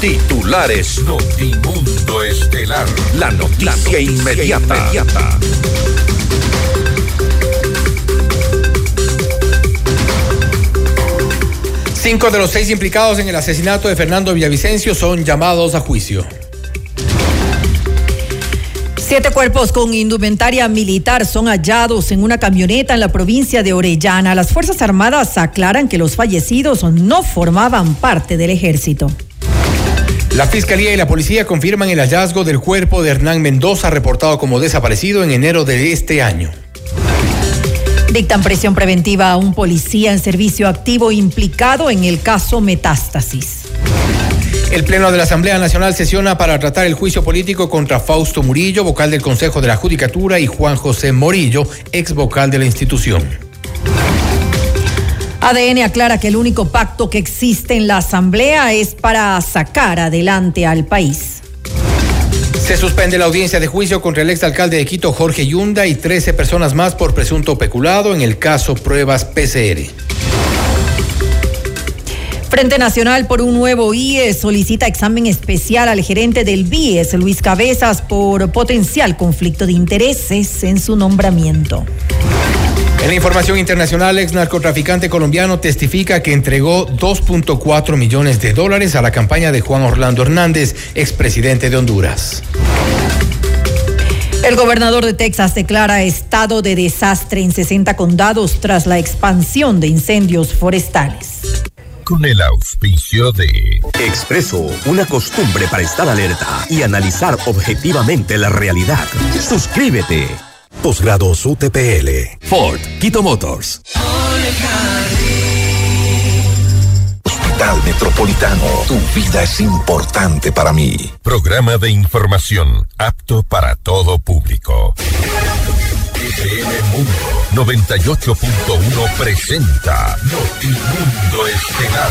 Titulares. Notimundo Estelar. La noticia, inmediata. inmediata. Cinco de los seis implicados en el asesinato de Fernando Villavicencio son llamados a juicio. Siete cuerpos con indumentaria militar son hallados en una camioneta en la provincia de Orellana. Las Fuerzas Armadas aclaran que los fallecidos no formaban parte del ejército. La Fiscalía y la Policía confirman el hallazgo del cuerpo de Hernán Mendoza, reportado como desaparecido en enero de este año. Dictan presión preventiva a un policía en servicio activo implicado en el caso Metástasis. El Pleno de la Asamblea Nacional sesiona para tratar el juicio político contra Fausto Murillo, vocal del Consejo de la Judicatura, y Juan José Morillo, ex vocal de la institución. ADN aclara que el único pacto que existe en la Asamblea es para sacar adelante al país. Se suspende la audiencia de juicio contra el exalcalde de Quito, Jorge Yunda, y 13 personas más por presunto peculado en el caso Pruebas PCR. Frente Nacional por un nuevo IE solicita examen especial al gerente del BIES, Luis Cabezas, por potencial conflicto de intereses en su nombramiento. En la información internacional, ex narcotraficante colombiano testifica que entregó 2.4 millones de dólares a la campaña de Juan Orlando Hernández, expresidente de Honduras. El gobernador de Texas declara estado de desastre en 60 condados tras la expansión de incendios forestales con el auspicio de Expreso, una costumbre para estar alerta y analizar objetivamente la realidad. Suscríbete. Posgrados UTPL. Ford, Quito Motors. Hospital Metropolitano, tu vida es importante para mí. Programa de información apto para todo público. FM Mundo 98.1 presenta Notimundo Estelar.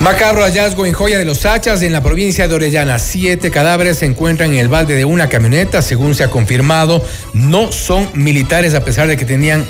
Macabro hallazgo en Joya de los Hachas, en la provincia de Orellana. Siete cadáveres se encuentran en el balde de una camioneta, según se ha confirmado. No son militares, a pesar de que tenían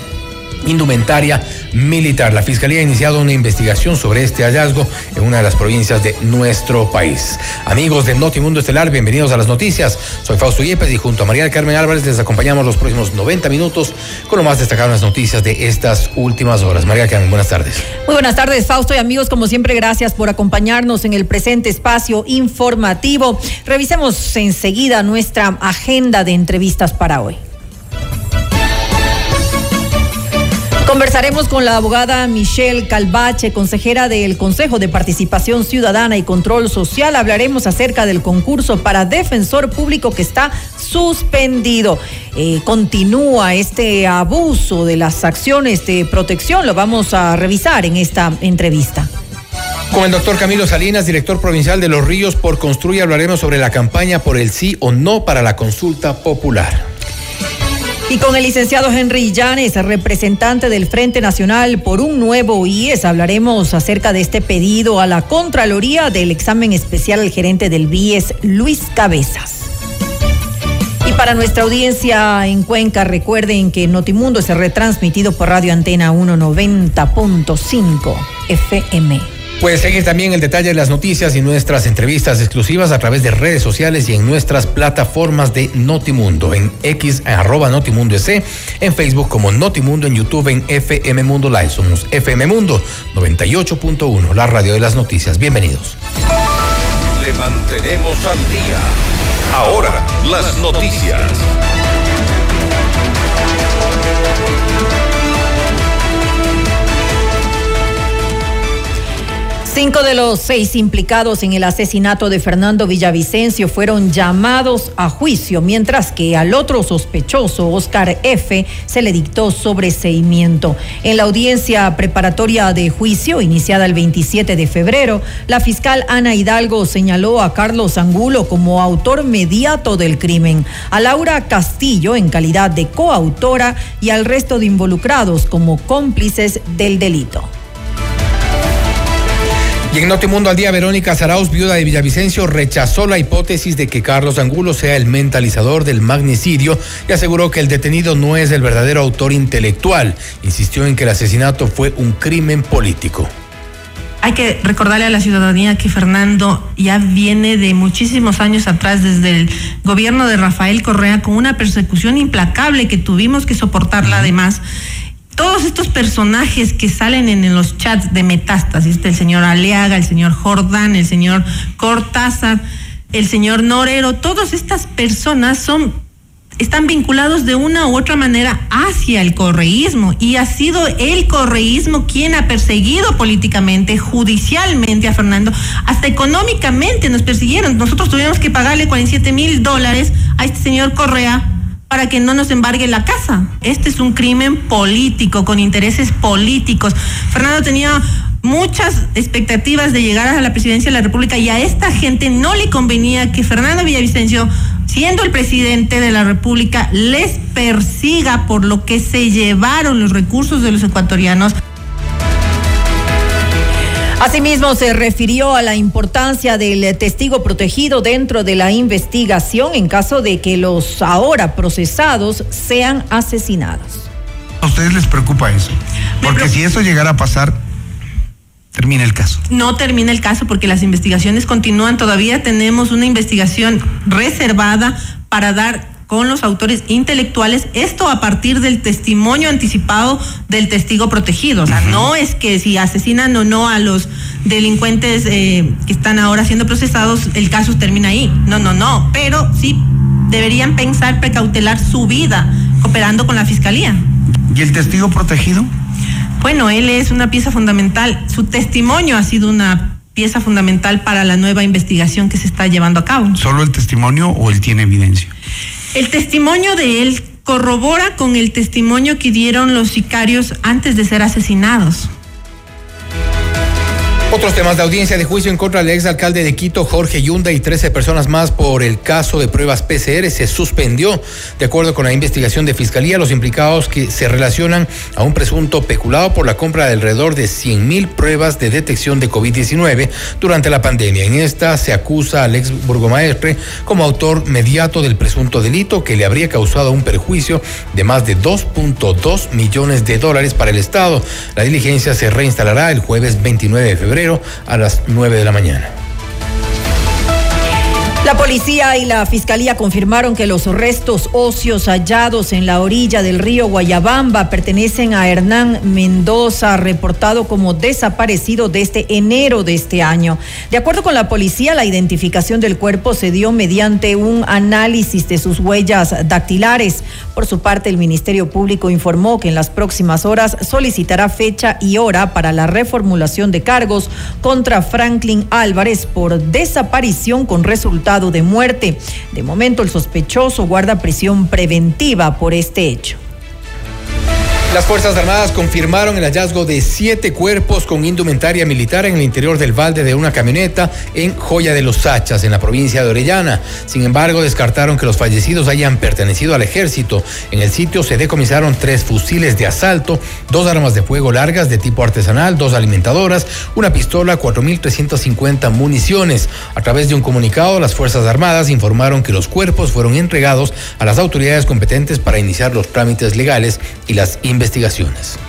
indumentaria militar. La Fiscalía ha iniciado una investigación sobre este hallazgo en una de las provincias de nuestro país. Amigos de Notimundo Estelar, bienvenidos a las noticias. Soy Fausto Yepes y junto a María Carmen Álvarez les acompañamos los próximos 90 minutos con lo más destacado en las noticias de estas últimas horas. María Carmen, buenas tardes. Muy buenas tardes, Fausto y amigos. Como siempre, gracias por acompañarnos en el presente espacio informativo. Revisemos enseguida nuestra agenda de entrevistas para hoy. Conversaremos con la abogada Michelle Calvache, consejera del Consejo de Participación Ciudadana y Control Social. Hablaremos acerca del concurso para defensor público que está suspendido. Eh, continúa este abuso de las acciones de protección. Lo vamos a revisar en esta entrevista. Con el doctor Camilo Salinas, director provincial de Los Ríos por Construye, hablaremos sobre la campaña por el sí o no para la consulta popular. Y con el licenciado Henry Llanes, representante del Frente Nacional por un nuevo IES, hablaremos acerca de este pedido a la Contraloría del examen especial al gerente del BIES, Luis Cabezas. Y para nuestra audiencia en Cuenca, recuerden que Notimundo es retransmitido por Radio Antena 190.5 FM. Puedes seguir también el detalle de las noticias y nuestras entrevistas exclusivas a través de redes sociales y en nuestras plataformas de Notimundo, en X, arroba Notimundo en Facebook como Notimundo, en YouTube, en FM Mundo Live. Somos FM Mundo 98.1, la radio de las noticias. Bienvenidos. Le mantenemos al día. Ahora, las noticias. Cinco de los seis implicados en el asesinato de Fernando Villavicencio fueron llamados a juicio, mientras que al otro sospechoso, Oscar F., se le dictó sobreseimiento. En la audiencia preparatoria de juicio, iniciada el 27 de febrero, la fiscal Ana Hidalgo señaló a Carlos Angulo como autor mediato del crimen, a Laura Castillo en calidad de coautora y al resto de involucrados como cómplices del delito. Y en Notimundo al día, Verónica Zarauz, viuda de Villavicencio, rechazó la hipótesis de que Carlos Angulo sea el mentalizador del magnicidio y aseguró que el detenido no es el verdadero autor intelectual. Insistió en que el asesinato fue un crimen político. Hay que recordarle a la ciudadanía que Fernando ya viene de muchísimos años atrás, desde el gobierno de Rafael Correa, con una persecución implacable que tuvimos que soportarla además todos estos personajes que salen en, los chats de Metástasis, el señor Aleaga, el señor Jordán, el señor Cortázar, el señor Norero, todas estas personas son están vinculados de una u otra manera hacia el correísmo y ha sido el correísmo quien ha perseguido políticamente, judicialmente a Fernando, hasta económicamente nos persiguieron. Nosotros tuvimos que pagarle 47 mil dólares a este señor Correa para que no nos embargue la casa. Este es un crimen político, con intereses políticos. Fernando tenía muchas expectativas de llegar a la presidencia de la República y a esta gente no le convenía que Fernando Villavicencio, siendo el presidente de la República, les persiga por lo que se llevaron los recursos de los ecuatorianos. Asimismo, se refirió a la importancia del testigo protegido dentro de la investigación en caso de que los ahora procesados sean asesinados. ¿A ustedes les preocupa eso? Porque si eso llegara a pasar, termina el caso. No termina el caso porque las investigaciones continúan. Todavía tenemos una investigación reservada para dar con los autores intelectuales, esto a partir del testimonio anticipado del testigo protegido. O sea, no es que si asesinan o no a los delincuentes eh, que están ahora siendo procesados, el caso termina ahí. No, no, no. Pero sí deberían pensar precautelar su vida cooperando con la fiscalía. ¿Y el testigo protegido? Bueno, él es una pieza fundamental. Su testimonio ha sido una pieza fundamental para la nueva investigación que se está llevando a cabo. ¿Solo el testimonio o él tiene evidencia? El testimonio de él corrobora con el testimonio que dieron los sicarios antes de ser asesinados. Otros temas de audiencia de juicio en contra del exalcalde de Quito, Jorge Yunda, y 13 personas más por el caso de pruebas PCR se suspendió. De acuerdo con la investigación de Fiscalía, los implicados que se relacionan a un presunto peculado por la compra de alrededor de 100 mil pruebas de detección de COVID-19 durante la pandemia. En esta se acusa al ex burgomaestre como autor mediato del presunto delito que le habría causado un perjuicio de más de 2.2 millones de dólares para el Estado. La diligencia se reinstalará el jueves 29 de febrero a las 9 de la mañana. La policía y la fiscalía confirmaron que los restos óseos hallados en la orilla del río Guayabamba pertenecen a Hernán Mendoza, reportado como desaparecido desde enero de este año. De acuerdo con la policía, la identificación del cuerpo se dio mediante un análisis de sus huellas dactilares. Por su parte, el Ministerio Público informó que en las próximas horas solicitará fecha y hora para la reformulación de cargos contra Franklin Álvarez por desaparición con de muerte. De momento, el sospechoso guarda prisión preventiva por este hecho. Las Fuerzas Armadas confirmaron el hallazgo de siete cuerpos con indumentaria militar en el interior del balde de una camioneta en Joya de los Sachas, en la provincia de Orellana. Sin embargo, descartaron que los fallecidos hayan pertenecido al ejército. En el sitio se decomisaron tres fusiles de asalto, dos armas de fuego largas de tipo artesanal, dos alimentadoras, una pistola, 4.350 municiones. A través de un comunicado, las Fuerzas Armadas informaron que los cuerpos fueron entregados a las autoridades competentes para iniciar los trámites legales y las investigaciones investigaciones.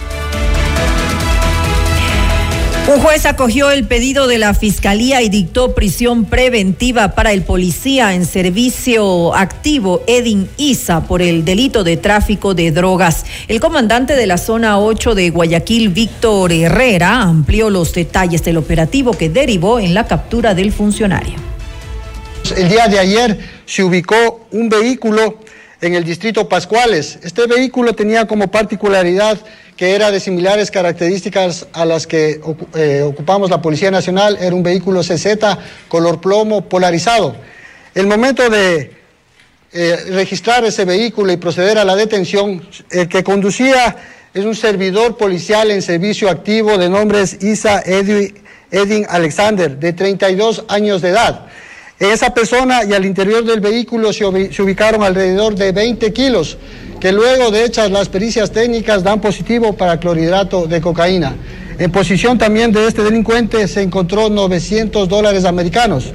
Un juez acogió el pedido de la Fiscalía y dictó prisión preventiva para el policía en servicio activo Edin Isa por el delito de tráfico de drogas. El comandante de la zona 8 de Guayaquil, Víctor Herrera, amplió los detalles del operativo que derivó en la captura del funcionario. El día de ayer se ubicó un vehículo en el distrito Pascuales. Este vehículo tenía como particularidad que era de similares características a las que eh, ocupamos la Policía Nacional. Era un vehículo CZ color plomo polarizado. El momento de eh, registrar ese vehículo y proceder a la detención, el que conducía es un servidor policial en servicio activo de nombres Isa Edwin Alexander, de 32 años de edad. Esa persona y al interior del vehículo se, ubicaron alrededor de 20 kilos, que luego de hechas las pericias técnicas dan positivo para clorhidrato de cocaína. En posición también de este delincuente se encontró 900 dólares americanos.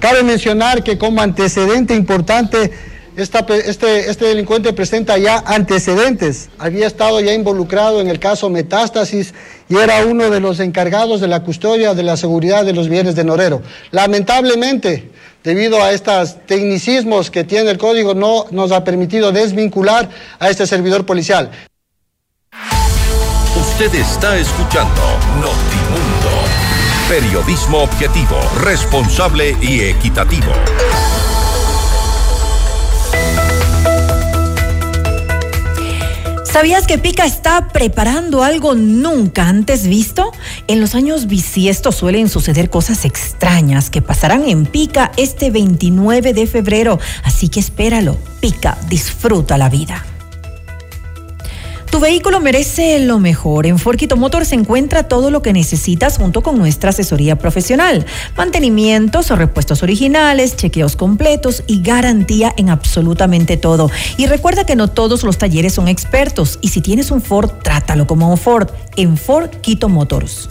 Cabe mencionar que como antecedente importante este, este delincuente presenta ya antecedentes, había estado ya involucrado en el caso Metástasis y era uno de los encargados de la custodia de la seguridad de los bienes de Norero. Lamentablemente, debido a estos tecnicismos que tiene el código, no nos ha permitido desvincular a este servidor policial. Usted está escuchando Notimundo. Periodismo objetivo, responsable y equitativo. ¿Sabías que Pica está preparando algo nunca antes visto? En los años bisiestos suelen suceder cosas extrañas que pasarán en Pica este 29 de febrero, así que espéralo. Pica, disfruta la vida. Tu vehículo merece lo mejor. En Forquito Motor se encuentra todo lo que necesitas junto con nuestra asesoría profesional. Mantenimientos o repuestos originales, chequeos completos y garantía en absolutamente todo. Y recuerda que no todos los talleres son expertos y si tienes un Ford, trátalo como un Ford en Ford Quito Motors.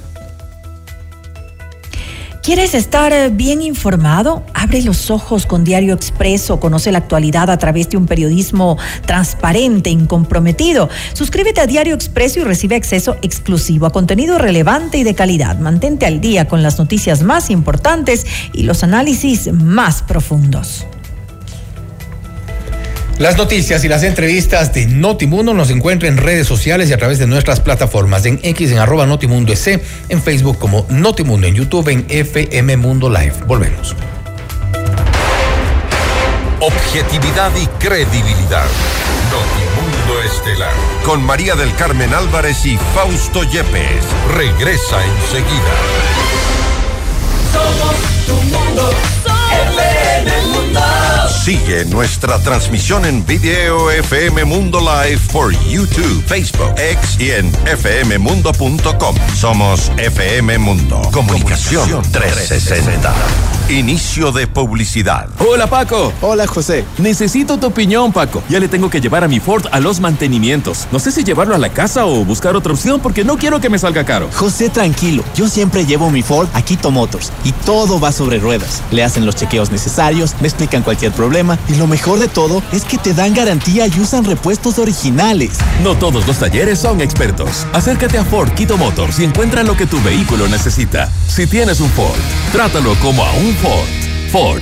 ¿Quieres estar eh, bien informado? Abre los ojos con Diario Expreso, conoce la actualidad a través de un periodismo transparente, incomprometido. Suscríbete a Diario Expreso y recibe acceso exclusivo a contenido relevante y de calidad. Mantente al día con las noticias más importantes y los análisis más profundos. Las noticias y las entrevistas de Notimundo nos encuentran en redes sociales y a través de nuestras plataformas en X en arroba Notimundo SC, en Facebook como Notimundo, en YouTube en FM Mundo Live. Volvemos. Objetividad y credibilidad. Notimundo Estelar. Con María del Carmen Álvarez y Fausto Yepes. Regresa enseguida. Somos tu mundo. Sigue nuestra transmisión en video FM Mundo Live por YouTube, Facebook, X y en fmmundo.com. Somos FM Mundo. Comunicación 360. Inicio de publicidad. Hola Paco. Hola José. Necesito tu opinión Paco. Ya le tengo que llevar a mi Ford a los mantenimientos. No sé si llevarlo a la casa o buscar otra opción porque no quiero que me salga caro. José, tranquilo. Yo siempre llevo mi Ford a Quito Motors y todo va sobre ruedas. Le hacen los chequeos necesarios, me explican cualquier problema y lo mejor de todo es que te dan garantía y usan repuestos originales. No todos los talleres son expertos. Acércate a Ford Quito Motors y encuentra lo que tu vehículo necesita. Si tienes un Ford, trátalo como a un Ford. Ford,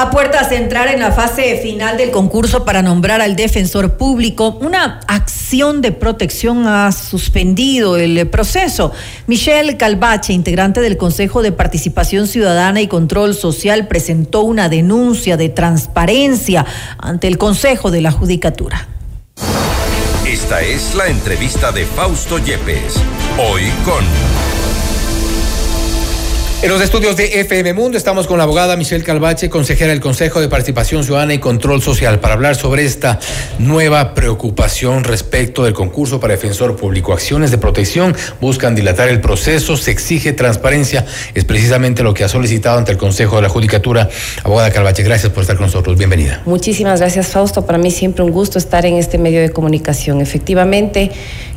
A puertas de entrar en la fase final del concurso para nombrar al defensor público, una acción de protección ha suspendido el proceso. Michelle Calvache, integrante del Consejo de Participación Ciudadana y Control Social, presentó una denuncia de transparencia ante el Consejo de la Judicatura. Esta es la entrevista de Fausto Yepes, hoy con... En los estudios de FM Mundo estamos con la abogada Michelle Calvache, consejera del Consejo de Participación Ciudadana y Control Social, para hablar sobre esta nueva preocupación respecto del concurso para defensor público. Acciones de protección buscan dilatar el proceso, se exige transparencia, es precisamente lo que ha solicitado ante el Consejo de la Judicatura. Abogada Calvache, gracias por estar con nosotros, bienvenida. Muchísimas gracias, Fausto. Para mí siempre un gusto estar en este medio de comunicación. Efectivamente,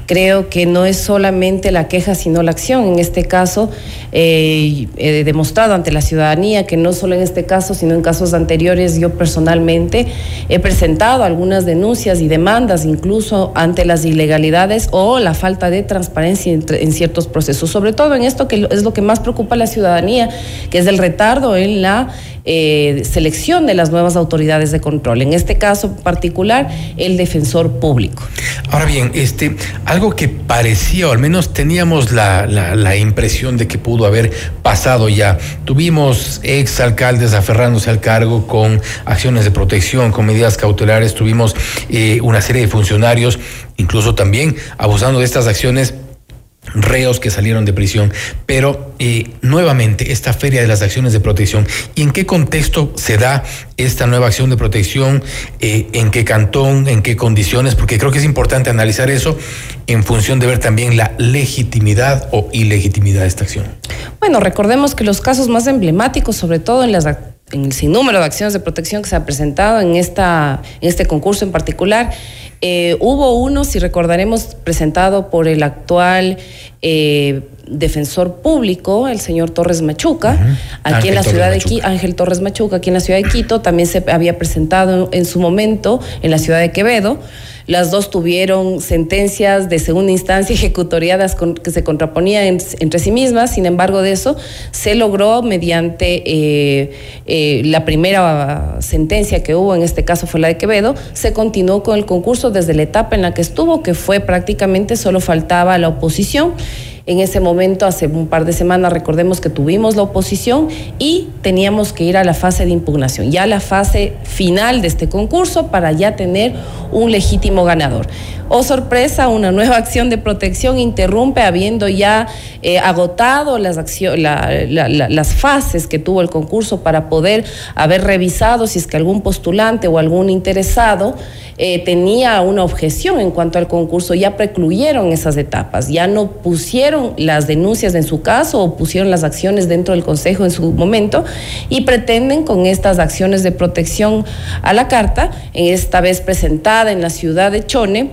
creo que no es solamente la queja, sino la acción. En este caso, eh, he demostrado ante la ciudadanía que no solo en este caso, sino en casos anteriores, yo personalmente he presentado algunas denuncias y demandas, incluso ante las ilegalidades o la falta de transparencia en, ciertos procesos, sobre todo en esto que es lo que más preocupa a la ciudadanía, que es el retardo en la eh, selección de las nuevas autoridades de control. En este caso particular, el defensor público. Ahora bien, este, algo que parecía, o al menos teníamos la, la, impresión de que pudo haber pasado ya. Tuvimos ex alcaldes aferrándose al cargo con acciones de protección, con medidas cautelares, tuvimos eh, una serie de funcionarios, incluso también abusando de estas acciones reos que salieron de prisión, pero eh, nuevamente esta feria de las acciones de protección, ¿y en qué contexto se da esta nueva acción de protección? Eh, ¿En qué cantón? ¿En qué condiciones? Porque creo que es importante analizar eso en función de ver también la legitimidad o ilegitimidad de esta acción. Bueno, recordemos que los casos más emblemáticos, sobre todo en las el sinnúmero de acciones de protección que se ha presentado en, esta, en este concurso en particular, eh, hubo uno, si recordaremos, presentado por el actual eh, defensor público, el señor Torres Machuca, aquí en la ciudad de Quito, Ángel Torres Machuca, aquí en la ciudad de Quito, también se había presentado en su momento en la ciudad de Quevedo. Las dos tuvieron sentencias de segunda instancia ejecutoriadas que se contraponían entre sí mismas. Sin embargo, de eso se logró mediante eh, eh, la primera sentencia que hubo, en este caso fue la de Quevedo, se continuó con el concurso desde la etapa en la que estuvo, que fue prácticamente solo faltaba la oposición. En ese momento, hace un par de semanas, recordemos que tuvimos la oposición y teníamos que ir a la fase de impugnación, ya la fase final de este concurso para ya tener un legítimo ganador. Oh sorpresa, una nueva acción de protección interrumpe habiendo ya eh, agotado las, las fases que tuvo el concurso para poder haber revisado si es que algún postulante o algún interesado eh, tenía una objeción en cuanto al concurso, ya precluyeron esas etapas, ya no pusieron las denuncias en su caso o pusieron las acciones dentro del Consejo en su momento y pretenden con estas acciones de protección a la carta, esta vez presentada en la ciudad de Chone,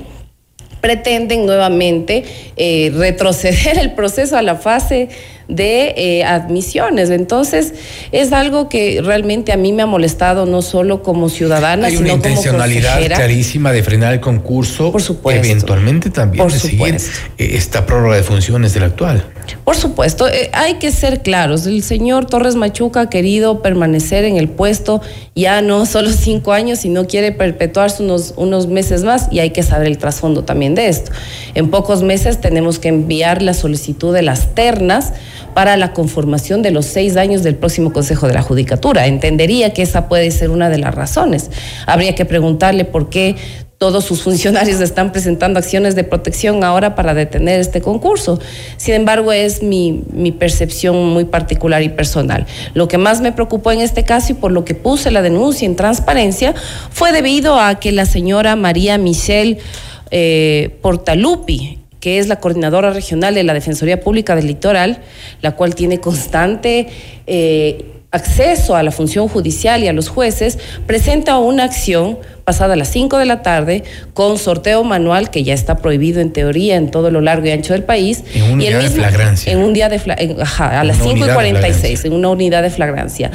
pretenden nuevamente eh, retroceder el proceso a la fase de eh, admisiones. Entonces, es algo que realmente a mí me ha molestado no solo como ciudadana, Hay una intencionalidad clarísima de frenar el concurso, por supuesto, eventualmente también de seguir eh, esta prórroga de funciones del actual. Por supuesto, eh, hay que ser claros. El señor Torres Machuca ha querido permanecer en el puesto ya no solo cinco años, sino quiere perpetuarse unos, unos meses más y hay que saber el trasfondo también de esto. En pocos meses tenemos que enviar la solicitud de las ternas para la conformación de los seis años del próximo Consejo de la Judicatura. Entendería que esa puede ser una de las razones. Habría que preguntarle por qué todos sus funcionarios están presentando acciones de protección ahora para detener este concurso. Sin embargo, es mi, percepción muy particular y personal. Lo que más me preocupó en este caso y por lo que puse la denuncia en transparencia fue debido a que la señora María Michelle eh, Portalupi, que es la coordinadora regional de la Defensoría Pública del Litoral, la cual tiene constante... Eh, acceso a la función judicial y a los jueces, presenta una acción pasada a las 5 de la tarde con sorteo manual que ya está prohibido en teoría en todo lo largo y ancho del país. En un y día de flagrancia. En un día de ajá, a las 5 y 46, en una unidad de flagrancia.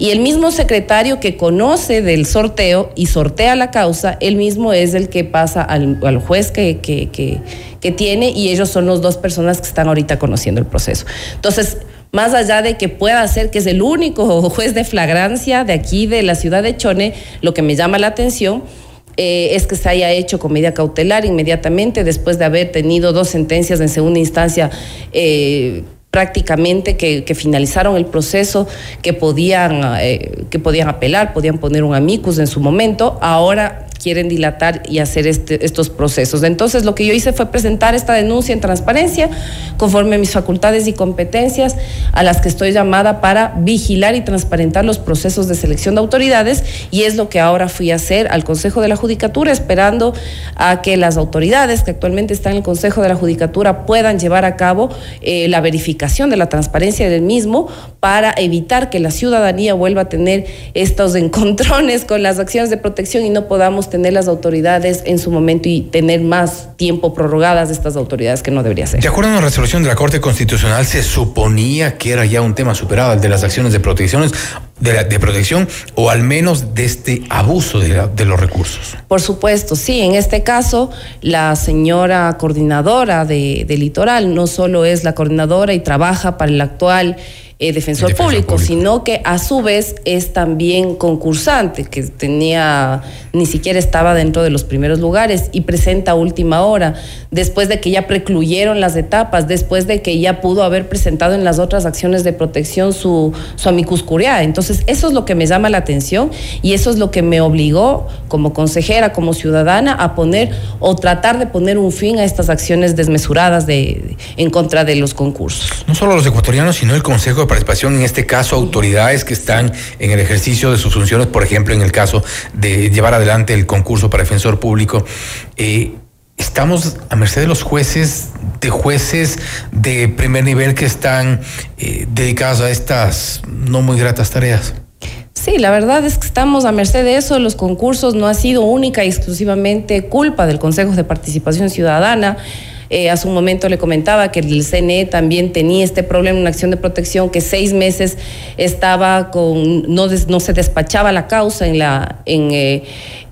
Y el mismo secretario que conoce del sorteo y sortea la causa, él mismo es el que pasa al, al juez que, que, que, que tiene y ellos son las dos personas que están ahorita conociendo el proceso. Entonces, más allá de que pueda ser que es el único juez de flagrancia de aquí de la ciudad de Chone, lo que me llama la atención eh, es que se haya hecho con medida cautelar inmediatamente después de haber tenido dos sentencias en segunda instancia. Eh, prácticamente que, finalizaron el proceso, que podían, eh, que podían apelar, podían poner un amicus en su momento. Ahora quieren dilatar y hacer este, estos procesos. Entonces, lo que yo hice fue presentar esta denuncia en transparencia, conforme a mis facultades y competencias, a las que estoy llamada para vigilar y transparentar los procesos de selección de autoridades, y es lo que ahora fui a hacer al Consejo de la Judicatura, esperando a que las autoridades que actualmente están en el Consejo de la Judicatura puedan llevar a cabo eh, la verificación de la transparencia del mismo para evitar que la ciudadanía vuelva a tener estos encontrones con las acciones de protección y no podamos tener tener las autoridades en su momento y tener más tiempo prorrogadas de estas autoridades que no debería ser. De acuerdo a una resolución de la Corte Constitucional, se suponía que era ya un tema superado, el de las acciones de protecciones, de, de protección o al menos de este abuso de, de, los recursos. Por supuesto, sí. En este caso, la señora coordinadora de, de Litoral no solo es la coordinadora y trabaja para el actual eh, defensor, público, público, sino que a su vez es también concursante, que tenía, ni siquiera estaba dentro de los primeros lugares y presenta a última hora, después de que ya precluyeron las etapas, después de que ya pudo haber presentado en las otras acciones de protección su, su amicus curiae. Entonces, eso es lo que me llama la atención y eso es lo que me obligó como consejera, como ciudadana, a poner o tratar de poner un fin a estas acciones desmesuradas de, en contra de los concursos. No solo los ecuatorianos, sino el Consejo participación, en este caso autoridades que están en el ejercicio de sus funciones, por ejemplo, en el caso de llevar adelante el concurso para defensor público. Eh, estamos a merced de los jueces, de jueces de primer nivel que están eh, dedicados a estas no muy gratas tareas. Sí, la verdad es que estamos a merced de eso. Los concursos no ha sido única y exclusivamente culpa del Consejo de Participación Ciudadana. Eh, hace un momento le comentaba que el CNE también tenía este problema, una acción de protección que seis meses estaba con, no, se despachaba la causa en la, en, eh,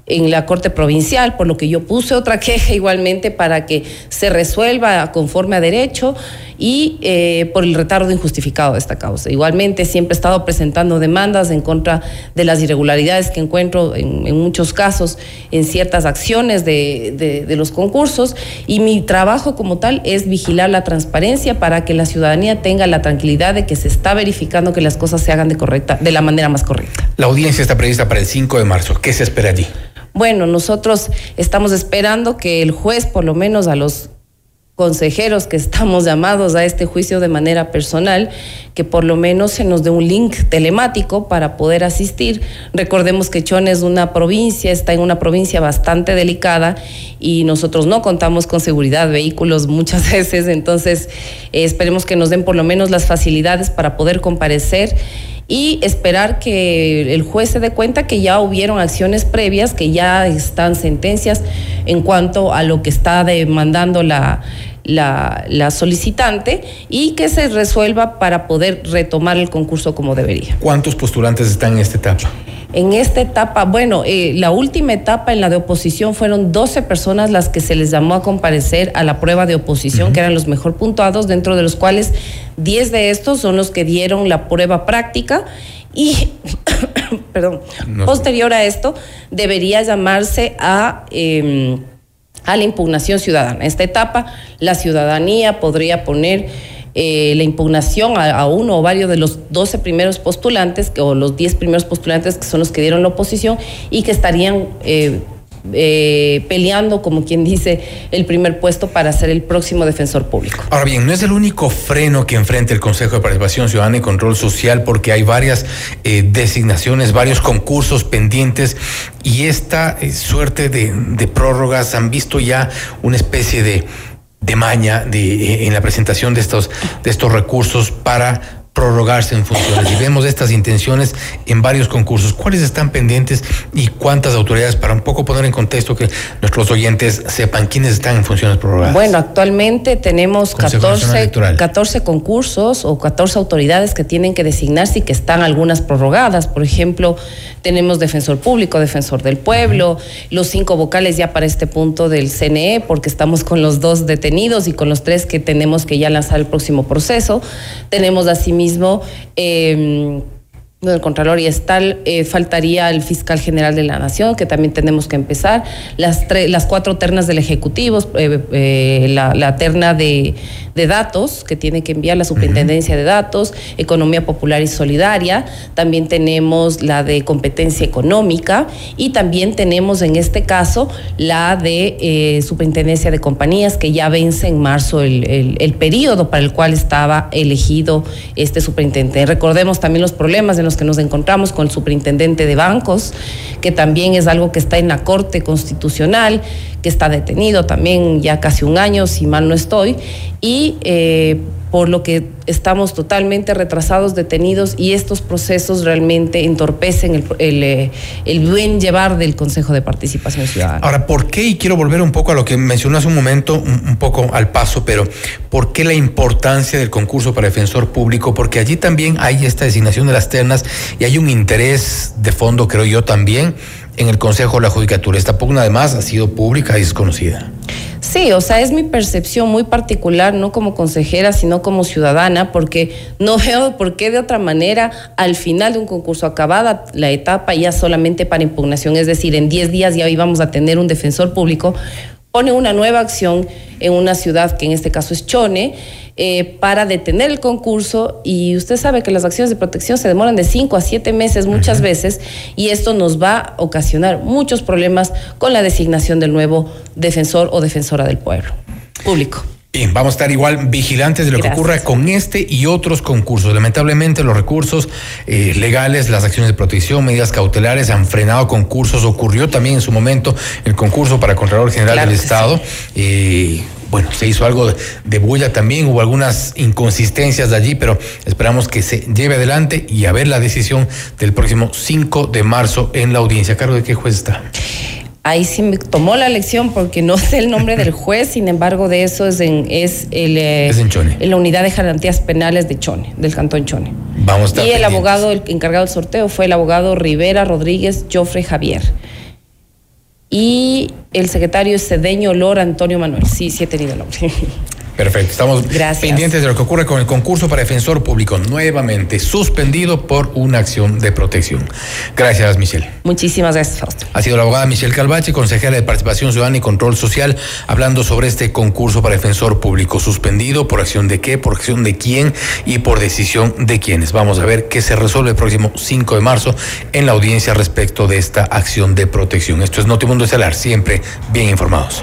en la Corte Provincial, por lo que yo puse otra queja igualmente para que se resuelva conforme a derecho y eh, por el retardo injustificado de esta causa. Igualmente, siempre he estado presentando demandas en contra de las irregularidades que encuentro en, muchos casos en ciertas acciones de, de, de, los concursos y mi trabajo como tal es vigilar la transparencia para que la ciudadanía tenga la tranquilidad de que se está verificando que las cosas se hagan de, correcta, de la manera más correcta. La audiencia está prevista para el 5 de marzo. ¿Qué se espera allí? Bueno, nosotros estamos esperando que el juez, por lo menos a los consejeros que estamos llamados a este juicio de manera personal, que por lo menos se nos dé un link telemático para poder asistir. Recordemos que Chone es una provincia, está en una provincia bastante delicada y nosotros no contamos con seguridad vehículos muchas veces, entonces eh, esperemos que nos den por lo menos las facilidades para poder comparecer y esperar que el juez se dé cuenta que ya hubieron acciones previas, que ya están sentencias en cuanto a lo que está demandando la, la, solicitante y que se resuelva para poder retomar el concurso como debería. ¿Cuántos postulantes están en esta etapa? En esta etapa, bueno, eh, la última etapa en la de oposición fueron 12 personas las que se les llamó a comparecer a la prueba de oposición, uh -huh. que eran los mejor puntuados, dentro de los cuales 10 de estos son los que dieron la prueba práctica y, perdón, no. posterior a esto debería llamarse a... Eh, a la impugnación ciudadana. Esta etapa, la ciudadanía podría poner eh, la impugnación a, uno o varios de los 12 primeros postulantes o los 10 primeros postulantes que son los que dieron la oposición y que estarían eh, eh, peleando, como quien dice, el primer puesto para ser el próximo defensor público. Ahora bien, no es el único freno que enfrenta el Consejo de Participación Ciudadana y Control Social porque hay varias designaciones, varios concursos pendientes y esta suerte de, prórrogas han visto ya una especie de, de maña de, en la presentación de estos, de estos recursos para prorrogarse en funciones. Y vemos estas intenciones en varios concursos. ¿Cuáles están pendientes y cuántas autoridades para un poco poner en contexto que nuestros oyentes sepan quiénes están en funciones prorrogadas? Bueno, actualmente tenemos 14, 14 concursos o 14 autoridades que tienen que designarse y que están algunas prorrogadas. Por ejemplo, tenemos defensor público, defensor del pueblo, los cinco vocales ya para este punto del CNE, porque estamos con los dos detenidos y con los tres que tenemos que ya lanzar el próximo proceso. Tenemos asimismo mismo eh, del Contralor y tal, eh, faltaría el fiscal general de la Nación, que también tenemos que empezar, las, las cuatro ternas del Ejecutivo, eh, eh, la, terna de, datos que tiene que enviar la Superintendencia de Datos, Economía Popular y Solidaria, también tenemos la de competencia económica y también tenemos en este caso la de Superintendencia de Compañías, que ya vence en marzo el, el periodo para el cual estaba elegido este superintendente. Recordemos también los problemas de los que nos encontramos con el superintendente de bancos, que también es algo que está en la Corte Constitucional, que está detenido también ya casi un año, si mal no estoy, y eh, por lo que estamos totalmente retrasados, detenidos, y estos procesos realmente entorpecen el, el, eh, buen llevar del Consejo de Participación Ciudadana. Ahora, ¿por qué? Y quiero volver un poco a lo que mencionó hace un momento, un, poco al paso, pero ¿por qué la importancia del concurso para defensor público? Porque allí también hay esta designación de las ternas y hay un interés de fondo, creo yo también, en el Consejo de la Judicatura. Esta pugna además ha sido pública y desconocida. Sí, o sea, es mi percepción muy particular, no como consejera, sino como ciudadana, porque no veo por qué de otra manera al final de un concurso acabada la etapa ya solamente para impugnación, es decir, en 10 días ya íbamos a tener un defensor público, pone una nueva acción en una ciudad que en este caso es Chone eh, para detener el concurso y usted sabe que las acciones de protección se demoran de 5 a 7 meses muchas veces y esto nos va a ocasionar muchos problemas con la designación del nuevo defensor o defensora del pueblo público. Bien, vamos a estar igual vigilantes de lo que ocurra con este y otros concursos. Lamentablemente los recursos eh, legales, las acciones de protección, medidas cautelares han frenado concursos. Ocurrió también en su momento el concurso para Contralor General del Estado. Eh, bueno, se hizo algo de, bulla también, hubo algunas inconsistencias de allí, pero esperamos que se lleve adelante y a ver la decisión del próximo 5 de marzo en la audiencia. ¿A cargo de qué juez está? Ahí sí me tomó la lección porque no sé el nombre del juez, sin embargo de eso es en, es el, eh, en, Chone. en la unidad de garantías penales de Chone, del cantón Chone. Vamos a Y el abogado, el encargado del sorteo fue el abogado Rivera Rodríguez Joffre Javier. Y el secretario es Cedeño Lor Antonio Manuel. Sí, sí he tenido el nombre. Perfecto. Estamos pendientes de lo que ocurre con el concurso para defensor público, nuevamente suspendido por una acción de protección. Gracias, Michelle. Muchísimas gracias, Fausto. Ha sido la abogada Michelle Calvache, consejera de Participación Ciudadana y Control Social, hablando sobre este concurso para defensor público suspendido, por acción de qué, por acción de quién y por decisión de quiénes. Vamos a ver qué se resuelve el próximo 5 de marzo en la audiencia respecto de esta acción de protección. Esto es Notimundo Estelar, siempre bien informados.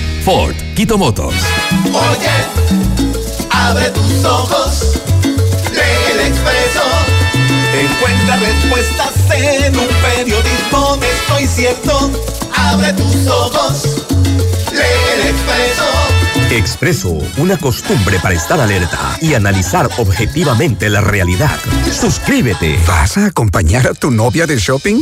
Ford, Quito Motors. Oye, abre tus ojos, lee el expreso. Encuentra respuestas en En un periodismo estoy cierto. Abre tus ojos. Lee el expreso. Expreso, una costumbre para estar alerta y analizar objetivamente la realidad. Suscríbete. ¿Vas a acompañar a tu novia de shopping?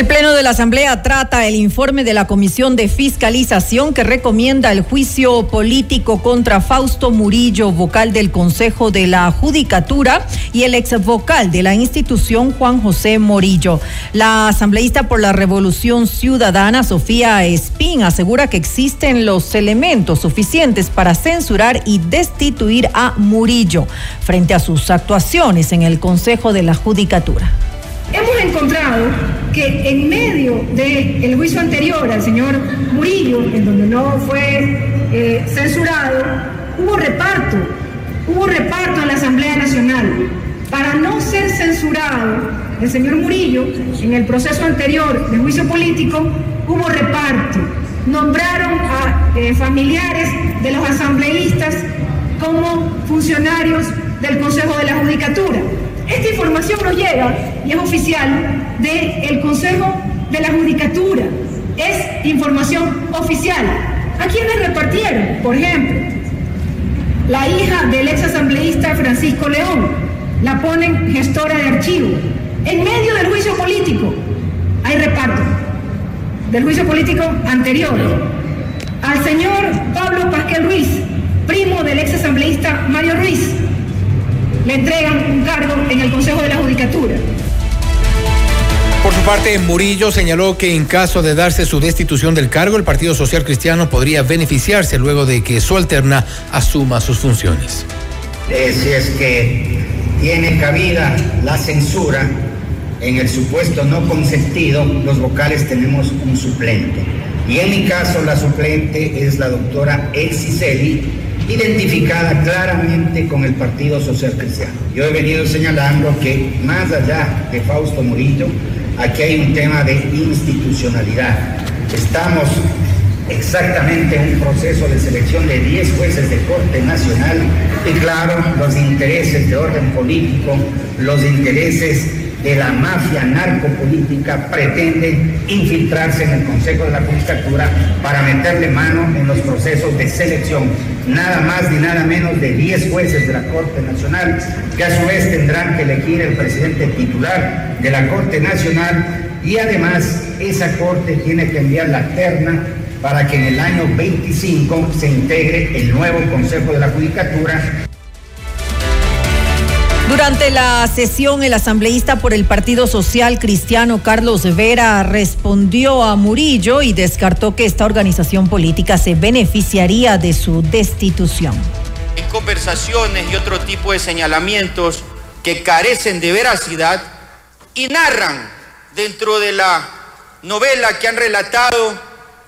El Pleno de la Asamblea trata el informe de la Comisión de Fiscalización que recomienda el juicio político contra Fausto Murillo, vocal del Consejo de la Judicatura, y el ex vocal de la institución Juan José Morillo. La asambleísta por la Revolución Ciudadana, Sofía Espín, asegura que existen los elementos suficientes para censurar y destituir a Murillo frente a sus actuaciones en el Consejo de la Judicatura. Hemos encontrado que en medio del juicio anterior al señor Murillo, en donde no fue eh, censurado, hubo reparto, hubo reparto en la Asamblea Nacional. Para no ser censurado el señor Murillo, en el proceso anterior de juicio político, hubo reparto. Nombraron a eh, familiares de los asambleístas como funcionarios del Consejo de la Judicatura. Esta información nos llega y es oficial del Consejo de la Judicatura. Es información oficial. ¿A quiénes repartieron? Por ejemplo, la hija del ex asambleísta Francisco León. La ponen gestora de archivo. En medio del juicio político hay reparto. Del juicio político anterior. Al señor Pablo Pasquel Ruiz, primo del ex asambleísta Mario Ruiz le entregan un cargo en el Consejo de la Judicatura. Por su parte, Murillo señaló que en caso de darse su destitución del cargo, el Partido Social Cristiano podría beneficiarse luego de que su alterna asuma sus funciones. Eh, si es que tiene cabida la censura, en el supuesto no consentido, los vocales tenemos un suplente. Y en mi caso, la suplente es la doctora Elsie Celi, identificada claramente con el Partido Social Cristiano. Yo he venido señalando que más allá de Fausto Murillo, aquí hay un tema de institucionalidad. Estamos exactamente en un proceso de selección de 10 jueces de Corte Nacional y claro, los intereses de orden político, los intereses de la mafia narcopolítica pretende infiltrarse en el Consejo de la Judicatura para meterle mano en los procesos de selección, nada más ni nada menos de 10 jueces de la Corte Nacional, que a su vez tendrán que elegir el presidente titular de la Corte Nacional y además esa Corte tiene que enviar la terna para que en el año 25 se integre el nuevo Consejo de la Judicatura durante la sesión, el asambleísta por el Partido Social Cristiano Carlos Vera respondió a Murillo y descartó que esta organización política se beneficiaría de su destitución. En conversaciones y otro tipo de señalamientos que carecen de veracidad y narran dentro de la novela que han relatado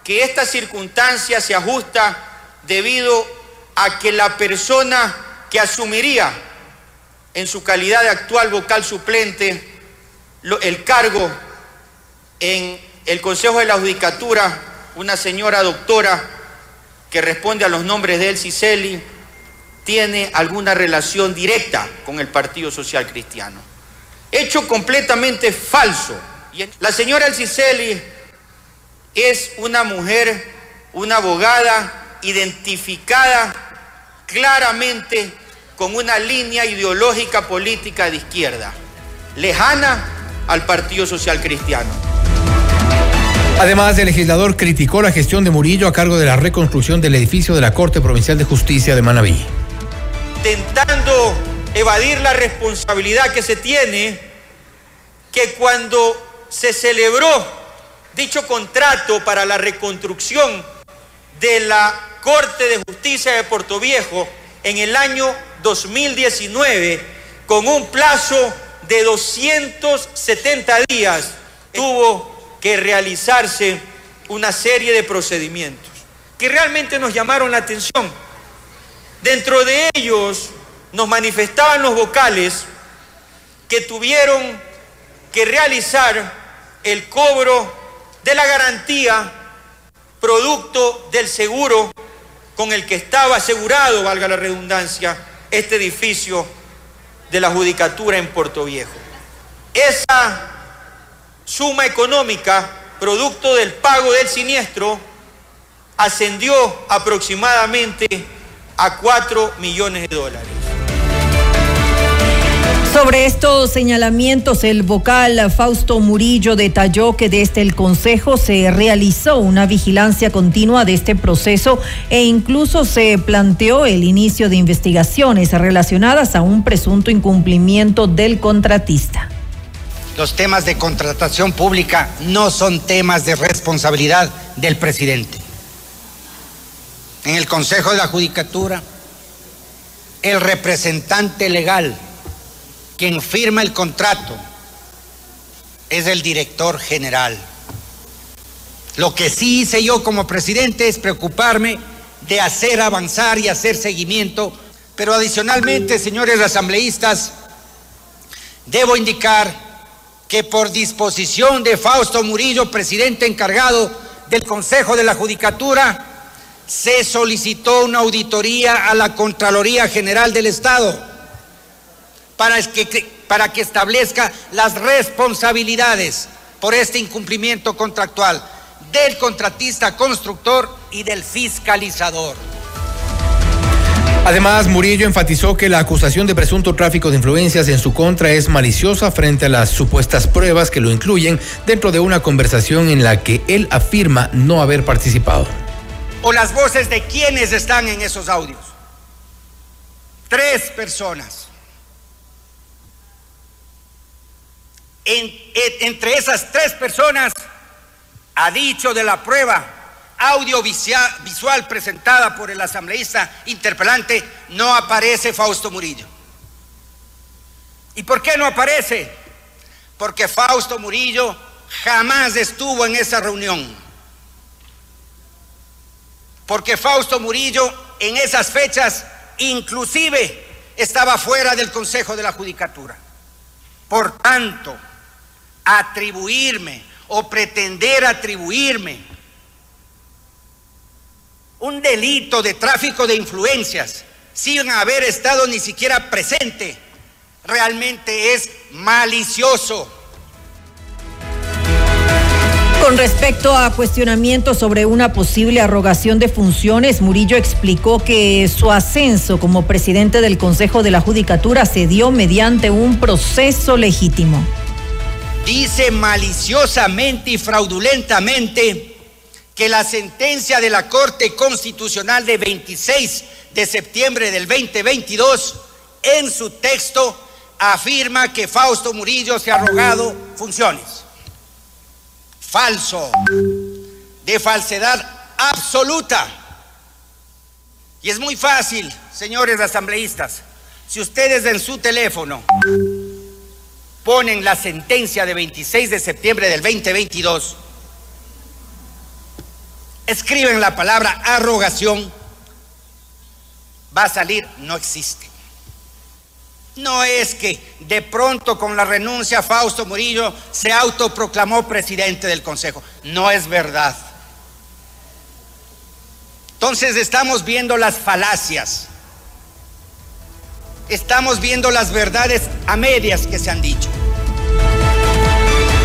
que esta circunstancia se ajusta debido a que la persona que asumiría en su calidad de actual vocal suplente el cargo en el Consejo de la Judicatura, una señora doctora que responde a los nombres de El Ciceli, tiene alguna relación directa con el Partido Social Cristiano. Hecho completamente falso. La señora El Ciceli es una mujer, una abogada identificada claramente con una línea ideológica política de izquierda, lejana al Partido Social Cristiano. Además, el legislador criticó la gestión de Murillo a cargo de la reconstrucción del edificio de la Corte Provincial de Justicia de Manabí. Intentando evadir la responsabilidad que se tiene, que cuando se celebró dicho contrato para la reconstrucción de la Corte de Justicia de Puerto Viejo en el año 2019, con un plazo de 270 días, tuvo que realizarse una serie de procedimientos que realmente nos llamaron la atención. Dentro de ellos nos manifestaban los vocales que tuvieron que realizar el cobro de la garantía producto del seguro con el que estaba asegurado, valga la redundancia, este edificio de la judicatura en Puerto Viejo. Esa suma económica, producto del pago del siniestro, ascendió aproximadamente a 4 millones de dólares. Sobre estos señalamientos, el vocal Fausto Murillo detalló que desde el Consejo se realizó una vigilancia continua de este proceso e incluso se planteó el inicio de investigaciones relacionadas a un presunto incumplimiento del contratista. Los temas de contratación pública no son temas de responsabilidad del presidente. En el Consejo de la Judicatura, el representante legal quien firma el contrato es el director general. Lo que sí hice yo como presidente es preocuparme de hacer avanzar y hacer seguimiento, pero adicionalmente, señores asambleístas, debo indicar que por disposición de Fausto Murillo, presidente encargado del Consejo de la Judicatura, se solicitó una auditoría a la Contraloría General del Estado para que, para que establezca las responsabilidades por este incumplimiento contractual del contratista constructor y del fiscalizador. Además, Murillo enfatizó que la acusación de presunto tráfico de influencias en su contra es maliciosa frente a las supuestas pruebas que lo incluyen dentro de una conversación en la que él afirma no haber participado. O las voces de quienes están en esos audios. Tres personas entre esas tres personas, ha dicho de la prueba audiovisual presentada por el asambleísta interpelante, no aparece Fausto Murillo. ¿Y por qué no aparece? Porque Fausto Murillo jamás estuvo en esa reunión. Porque Fausto Murillo en esas fechas inclusive estaba fuera del Consejo de la Judicatura. Por tanto, atribuirme o pretender atribuirme un delito de tráfico de influencias sin haber estado ni siquiera presente, realmente es malicioso. Con respecto a cuestionamientos sobre una posible arrogación de funciones, Murillo explicó que su ascenso como presidente del Consejo de la Judicatura se dio mediante un proceso legítimo dice maliciosamente y fraudulentamente que la sentencia de la Corte Constitucional de 26 de septiembre del 2022 en su texto afirma que Fausto Murillo se ha arrogado funciones. Falso, de falsedad absoluta. Y es muy fácil, señores asambleístas, si ustedes en su teléfono ponen la sentencia de 26 de septiembre del 2022, escriben la palabra arrogación, va a salir, no existe. No es que de pronto con la renuncia Fausto Murillo se autoproclamó presidente del Consejo. No es verdad. Entonces estamos viendo las falacias estamos viendo las verdades a medias que se han dicho.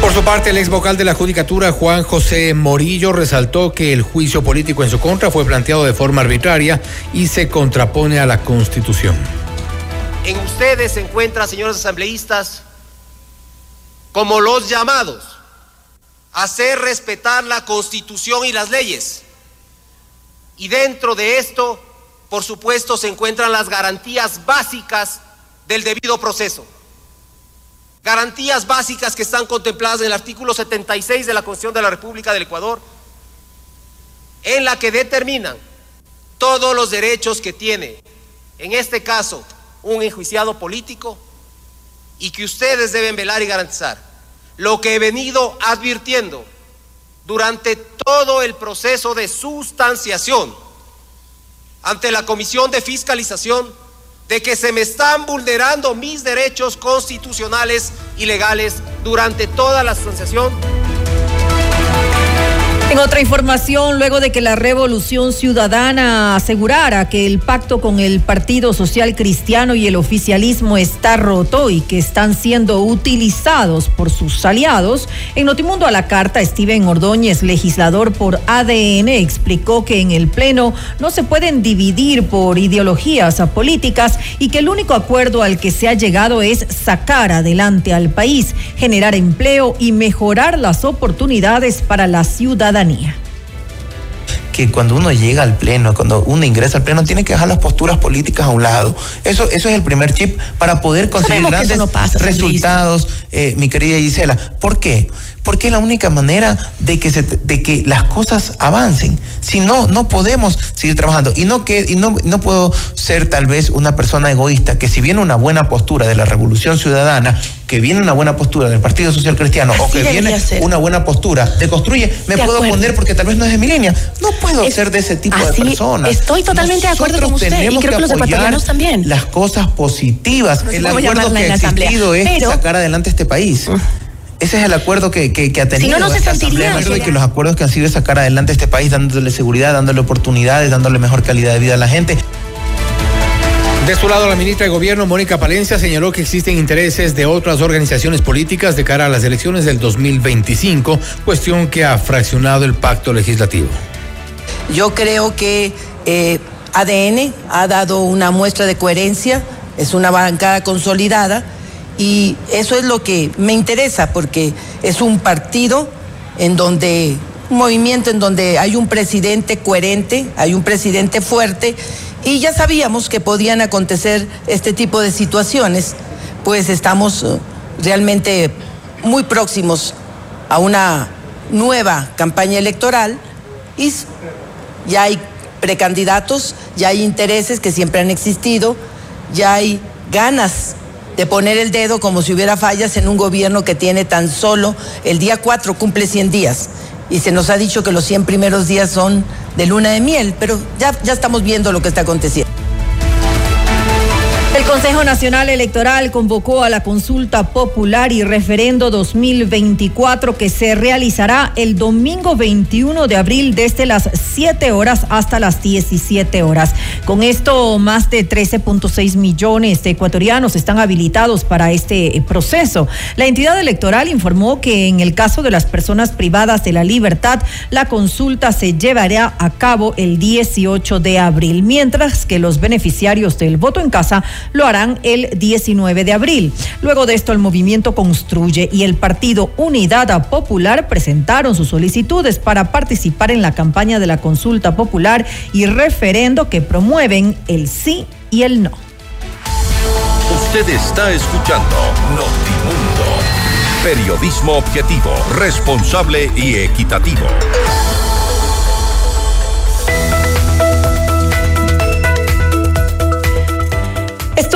Por su parte, el ex vocal de la Judicatura, Juan José Morillo, resaltó que el juicio político en su contra fue planteado de forma arbitraria y se contrapone a la Constitución. en ustedes se encuentra, señores asambleístas, como los llamados a hacer respetar la constitución y las leyes. Y dentro de esto, por supuesto, se encuentran las garantías básicas del debido proceso. Garantías básicas que están contempladas en el artículo 76 de la Constitución de la República del Ecuador, en la que determinan todos los derechos que tiene, en este caso, un enjuiciado político, y que ustedes deben velar y garantizar. Lo que he venido advirtiendo durante todo el proceso de sustanciación ante la Comisión de Fiscalización de que se me están vulnerando mis derechos constitucionales y legales durante toda la sustanciación en otra información, luego de que la Revolución Ciudadana asegurara que el pacto con el Partido Social Cristiano y el oficialismo está roto y que están siendo utilizados por sus aliados, en Notimundo a la Carta, Steven Ordóñez, legislador por ADN, explicó que en el Pleno no se pueden dividir por ideologías políticas y que el único acuerdo al que se ha llegado es sacar adelante al país, generar empleo y mejorar las oportunidades para la ciudadanía que cuando uno llega al pleno, cuando uno ingresa al pleno, tiene que dejar las posturas políticas a un lado. Eso, eso es el primer chip para poder conseguir grandes resultados, eh, mi querida Gisela. ¿Por qué? Porque es la única manera de que, se, de que las cosas avancen. Si no, no podemos seguir trabajando. Y no, que, y no, no puedo ser tal vez una persona egoísta que si viene una buena postura de la revolución ciudadana, que viene una buena postura del Partido Social Cristiano o que viene una buena postura de construye, me puedo poner porque tal vez no es de mi línea. No puedo ser de ese tipo de personas. Estoy totalmente de acuerdo con usted y creo que, los ecuatorianos también. Las cosas positivas. el acuerdo que ha existido es sacar adelante este país. Mm. Ese es el acuerdo que, que, ha tenido. Si no, no se sentiría. De que los acuerdos que han sido sacar adelante este país, dándole seguridad, dándole oportunidades, dándole mejor calidad de vida a la gente. De su lado, la ministra de Gobierno, Mónica Palencia, señaló que existen intereses de otras organizaciones políticas de cara a las elecciones del 2025, cuestión que ha fraccionado el pacto legislativo. Yo creo que eh, ADN ha dado una muestra de coherencia, es una bancada consolidada y eso es lo que me interesa porque es un partido en donde, un movimiento en donde hay un presidente coherente, hay un presidente fuerte y ya sabíamos que podían acontecer este tipo de situaciones, pues estamos eh, realmente muy próximos a una nueva campaña electoral y ya hay precandidatos, ya hay intereses que siempre han existido, ya hay ganas de poner el dedo como si hubiera fallas en un gobierno que tiene tan solo el día 4 cumple 100 días y se nos ha dicho que los 100 primeros días son de luna de miel, pero ya, ya estamos viendo lo que está aconteciendo. Consejo Nacional Electoral convocó a la consulta popular y referendo 2024 que se realizará el domingo 21 de abril desde las 7 horas hasta las 17 horas. Con esto, más de 13.6 millones de ecuatorianos están habilitados para este proceso. La entidad electoral informó que en el caso de las personas privadas de la libertad, la consulta se llevará a cabo el 18 de abril, mientras que los beneficiarios del voto en casa lo harán el 19 de abril. Luego de esto, el movimiento Construye y el partido Unidad Popular presentaron sus solicitudes para participar en la campaña de la consulta popular y referendo que promueven el sí y el no. Usted está escuchando Notimundo. Periodismo objetivo, responsable y equitativo.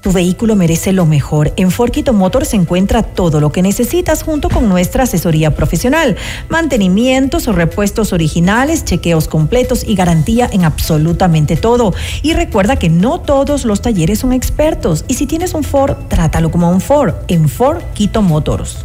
Tu vehículo merece lo mejor. En Forquito Motor se encuentra todo lo que necesitas junto con nuestra asesoría profesional. Mantenimientos o repuestos originales, chequeos completos y garantía en absolutamente todo. Y recuerda que no todos los talleres son expertos. Y si tienes un Ford, trátalo como un Ford en Ford Quito Motors.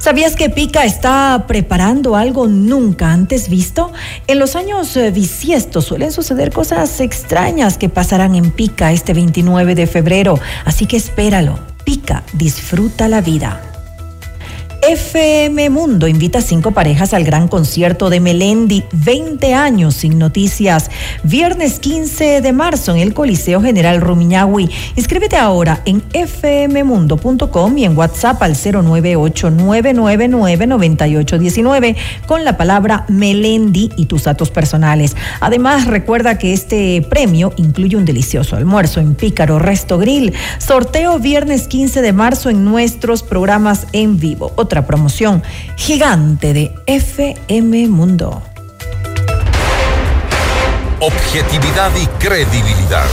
¿Sabías que Pica está preparando algo nunca antes visto? En los años eh, bisiestos suelen suceder cosas extrañas que pasarán en Pica este 29 de febrero, así que espéralo. Pica, disfruta la vida. FM Mundo invita a cinco parejas al gran concierto de Melendi, 20 años sin noticias, viernes 15 de marzo en el Coliseo General Rumiñahui. Inscríbete ahora en fmmundo.com y en WhatsApp al 098-999-9819 con la palabra Melendi y tus datos personales. Además, recuerda que este premio incluye un delicioso almuerzo en Pícaro Resto Grill. Sorteo viernes 15 de marzo en nuestros programas en vivo otra promoción gigante de FM Mundo. Objetividad y credibilidad.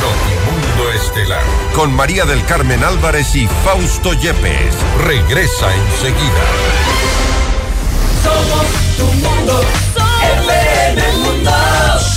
Notimundo Estelar. Con María del Carmen Álvarez y Fausto Yepes. Regresa enseguida. Somos tu mundo.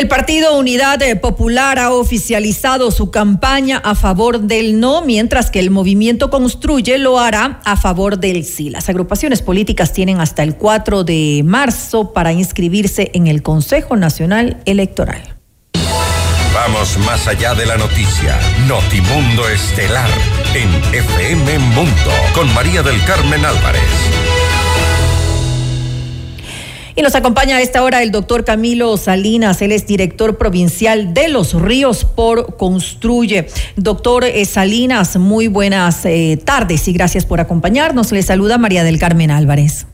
El Partido Unidad Popular ha oficializado su campaña a favor del no, mientras que el movimiento Construye lo hará a favor del sí. Las agrupaciones políticas tienen hasta el 4 de marzo para inscribirse en el Consejo Nacional Electoral. Vamos más allá de la noticia. Notimundo Estelar en FM Mundo con María del Carmen Álvarez. Y nos acompaña a esta hora el doctor Camilo Salinas, él es director provincial de Los Ríos por Construye. Doctor eh, Salinas, muy buenas eh, tardes y gracias por acompañarnos. Le saluda María del Carmen Álvarez.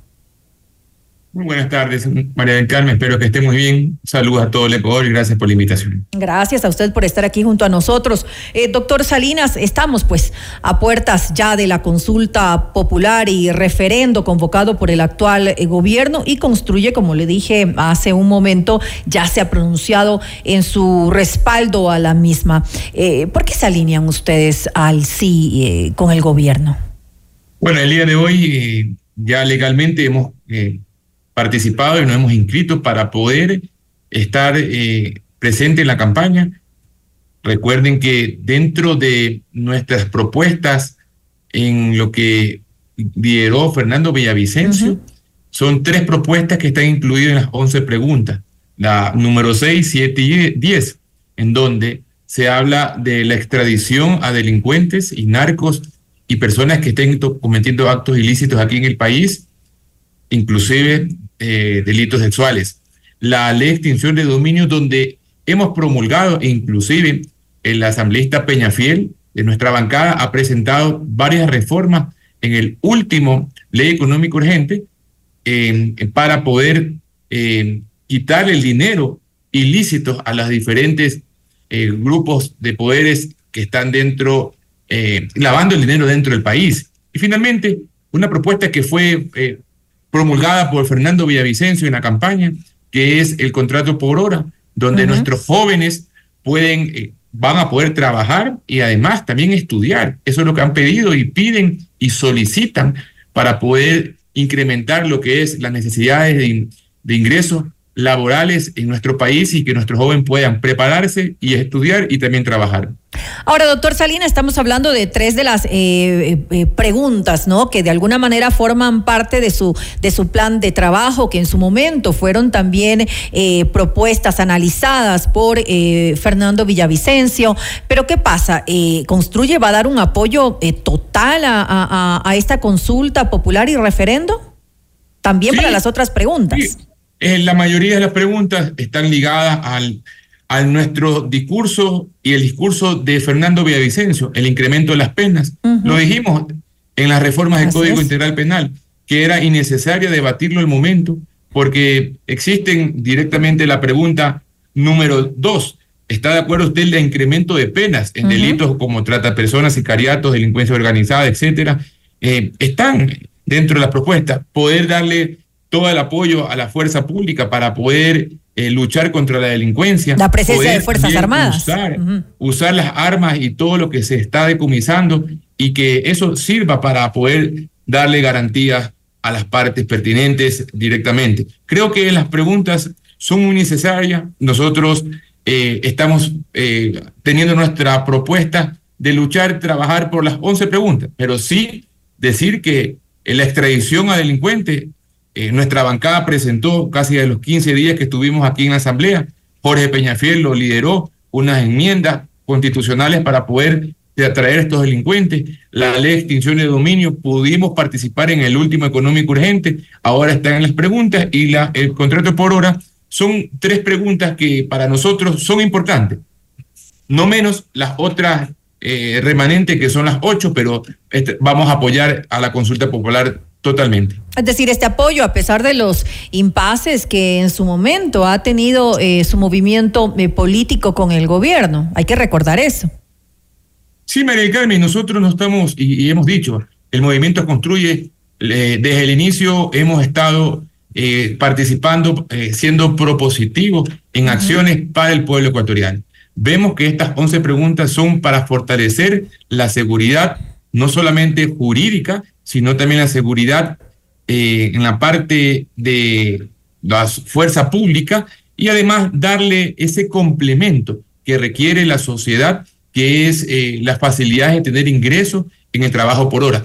Muy buenas tardes, María del Carmen. Espero que esté muy bien. Saludos a todo el Ecuador y gracias por la invitación. Gracias a usted por estar aquí junto a nosotros. Eh, doctor Salinas, estamos pues a puertas ya de la consulta popular y referendo convocado por el actual eh, gobierno y construye, como le dije hace un momento, ya se ha pronunciado en su respaldo a la misma. Eh, ¿Por qué se alinean ustedes al sí con el gobierno? Bueno, el día de hoy ya legalmente hemos eh, participado y nos hemos inscrito para poder estar eh, presente en la campaña. Recuerden que dentro de nuestras propuestas en lo que lideró Fernando Villavicencio, son tres propuestas que están incluidas en las 11 preguntas. La número 6, 7 y 10, en donde se habla de la extradición a delincuentes y narcos y personas que estén cometiendo actos ilícitos aquí en el país, inclusive eh, delitos sexuales. La ley de extinción de dominio donde hemos promulgado, e inclusive el asambleísta Peñafiel de nuestra bancada ha presentado varias reformas en el último ley económica urgente para poder quitar el dinero ilícito a los diferentes grupos de poderes que están dentro, lavando el dinero dentro del país. Y finalmente, una propuesta que fue promulgada por Fernando Villavicencio en la campaña, que es el contrato por hora, donde nuestros jóvenes pueden, eh, van a poder trabajar y además también estudiar. Eso es lo que han pedido y piden y solicitan para poder incrementar lo que es las necesidades de, de ingresos laborales en nuestro país y que nuestros jóvenes puedan prepararse y estudiar y también trabajar. Ahora, doctor Salina, estamos hablando de tres de las eh, eh, eh, preguntas, ¿no? Que de alguna manera forman parte de su, de su plan de trabajo, que en su momento fueron también propuestas analizadas por Fernando Villavicencio. Pero, ¿qué pasa? ¿Construye va a dar un apoyo total a, a, esta consulta popular y referendo? También para las otras preguntas. Eh, la mayoría de las preguntas están ligadas al, a nuestro discurso y el discurso de Fernando Villavicencio, el incremento de las penas. Lo dijimos en las reformas del Código Integral Penal, que era innecesario debatirlo el momento, porque existen directamente la pregunta número dos. ¿Está de acuerdo usted en el incremento de penas en delitos como trata personas, sicariatos, delincuencia organizada, etcétera? Eh, están dentro de la propuesta. Poder darle todo el apoyo a la fuerza pública para poder eh, luchar contra la delincuencia. La presencia de Fuerzas Armadas. Usar, las armas y todo lo que se está decomisando y que eso sirva para poder darle garantías a las partes pertinentes directamente. Creo que las preguntas son muy necesarias. Nosotros eh, estamos eh, teniendo nuestra propuesta de luchar, trabajar por las 11 preguntas, pero sí decir que la extradición a delincuentes eh, nuestra bancada presentó casi de los 15 días que estuvimos aquí en la Asamblea. Jorge Peñafiel lo lideró unas enmiendas constitucionales para poder atraer a estos delincuentes. La ley de extinción de dominio, pudimos participar en el último económico urgente, ahora están las preguntas y el contrato por hora son tres preguntas que para nosotros son importantes. No menos las otras eh, remanentes que son las ocho, pero este, vamos a apoyar a la consulta popular Totalmente. Es decir, este apoyo, a pesar de los impases que en su momento ha tenido eh, su movimiento eh, político con el gobierno, hay que recordar eso. Sí, María Carmen, nosotros no estamos, y, hemos dicho, el movimiento construye, desde el inicio hemos estado eh, participando, siendo propositivos en acciones para el pueblo ecuatoriano. Vemos que estas 11 preguntas son para fortalecer la seguridad, no solamente jurídica, sino también la seguridad eh, en la parte de la fuerza pública y además darle ese complemento que requiere la sociedad, que es eh, las facilidades de tener ingresos en el trabajo por hora.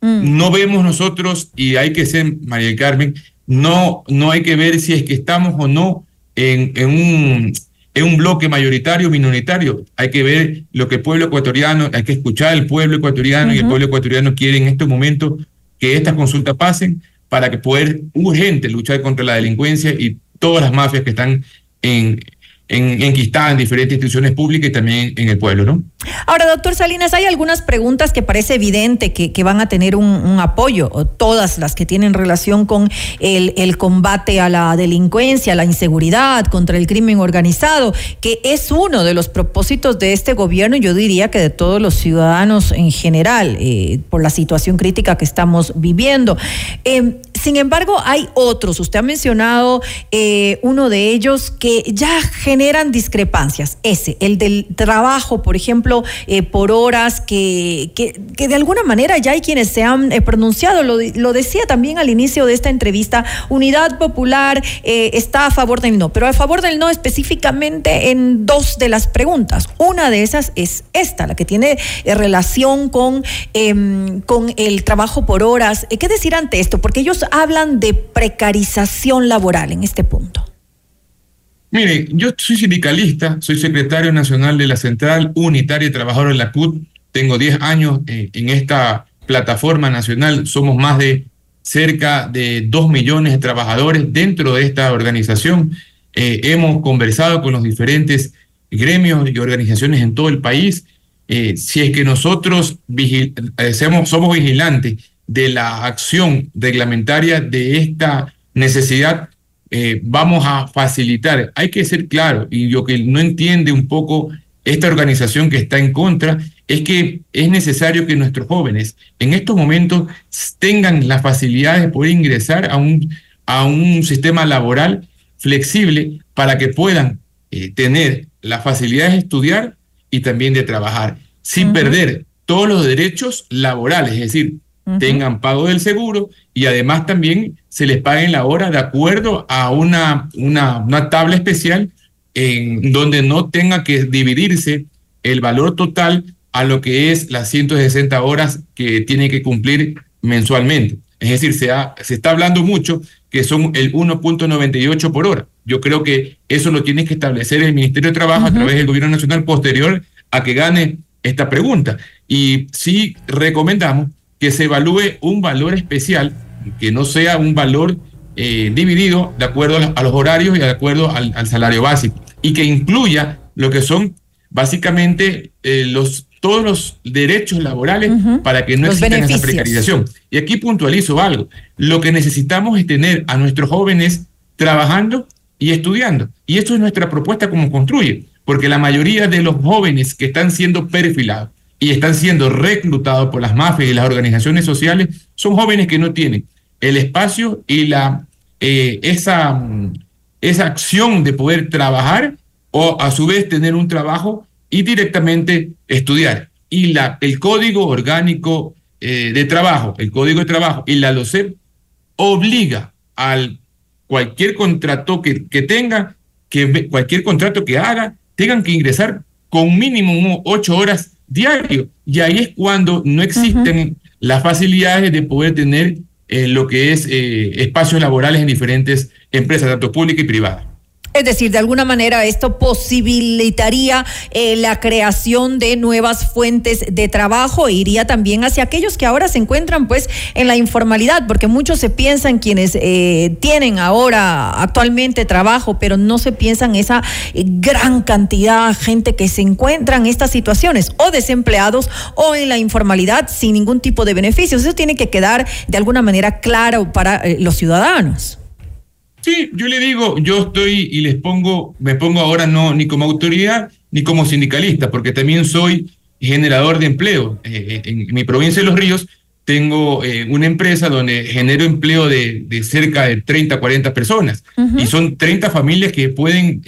Mm. No vemos nosotros, y hay que ser, María Carmen, no, no hay que ver si es que estamos o no en, en un es un bloque mayoritario o minoritario. Hay que ver lo que el pueblo ecuatoriano, hay que escuchar al pueblo ecuatoriano y el pueblo ecuatoriano quiere en estos momentos que estas consultas pasen para que poder urgente luchar contra la delincuencia y todas las mafias que están en, en, enquistada en diferentes instituciones públicas y también en el pueblo, ¿no? Ahora, doctor Salinas, hay algunas preguntas que parece evidente que, van a tener un, apoyo, todas las que tienen relación con el, combate a la delincuencia, la inseguridad, contra el crimen organizado, que es uno de los propósitos de este gobierno yo diría que de todos los ciudadanos en general, eh, por la situación crítica que estamos viviendo. Eh, sin embargo, hay otros, usted ha mencionado eh, uno de ellos que ya generan discrepancias, ese, el del trabajo, por ejemplo, eh, por horas, que, que, de alguna manera ya hay quienes se han eh, pronunciado, lo, lo, decía también al inicio de esta entrevista, Unidad Popular está a favor del no, pero a favor del no específicamente en dos de las preguntas. Una de esas es esta, la que tiene relación con, em, con el trabajo por horas. ¿Qué decir ante esto? Porque ellos hablan de precarización laboral en este punto? Mire, yo soy sindicalista, soy secretario nacional de la Central Unitaria de Trabajadores de la CUT, tengo 10 años eh, en esta plataforma nacional, somos más de cerca de 2 millones de trabajadores dentro de esta organización. Eh, hemos conversado con los diferentes gremios y organizaciones en todo el país. Eh, si es que nosotros somos vigilantes de la acción reglamentaria de esta necesidad, eh, vamos a facilitar. Hay que ser claro, y lo que no entiende un poco esta organización que está en contra, es que es necesario que nuestros jóvenes en estos momentos tengan las facilidades de poder ingresar a un, a un sistema laboral flexible para que puedan eh, tener las facilidades de estudiar y también de trabajar, sin perder todos los derechos laborales, es decir, tengan pago del seguro y además también se les pague la hora de acuerdo a una, una, una tabla especial en donde no tenga que dividirse el valor total a lo que es las 160 horas que tiene que cumplir mensualmente. Es decir, se, se está hablando mucho que son el 1.98 por hora. Yo creo que eso lo tiene que establecer el Ministerio de Trabajo a través del Gobierno Nacional posterior a que gane esta pregunta. Y sí recomendamos que se evalúe un valor especial, que no sea un valor eh, dividido de acuerdo a los horarios y de acuerdo al, salario básico, y que incluya lo que son básicamente eh, los, todos los derechos laborales para que no exista esa precarización. Y aquí puntualizo algo, lo que necesitamos es tener a nuestros jóvenes trabajando y estudiando, y esto es nuestra propuesta como construye, porque la mayoría de los jóvenes que están siendo perfilados, y están siendo reclutados por las mafias y las organizaciones sociales son jóvenes que no tienen el espacio y la, eh, esa, mm, esa acción de poder trabajar o a su vez tener un trabajo y directamente estudiar. Y la, el código orgánico eh, de trabajo, el código de trabajo y la LOCEP obliga al cualquier contrato que, que tenga, que cualquier contrato que haga, tengan que ingresar con mínimo ocho horas diario. Y ahí es cuando no existen las facilidades de poder tener eh, lo que es eh, espacios laborales en diferentes empresas, tanto públicas y privadas. Es decir, de alguna manera esto posibilitaría eh, la creación de nuevas fuentes de trabajo e iría también hacia aquellos que ahora se encuentran pues en la informalidad, porque muchos se piensan quienes eh, tienen ahora actualmente trabajo, pero no se piensan esa eh, gran cantidad de gente que se encuentra en estas situaciones, o desempleados o en la informalidad sin ningún tipo de beneficios. Eso tiene que quedar de alguna manera claro para los ciudadanos. Sí, yo le digo, yo estoy y les pongo, me pongo ahora no ni como autoridad ni como sindicalista, porque también soy generador de empleo. Eh, eh, en mi provincia de Los Ríos tengo eh, una empresa donde genero empleo de, cerca de 30, 40 personas y son 30 familias que pueden,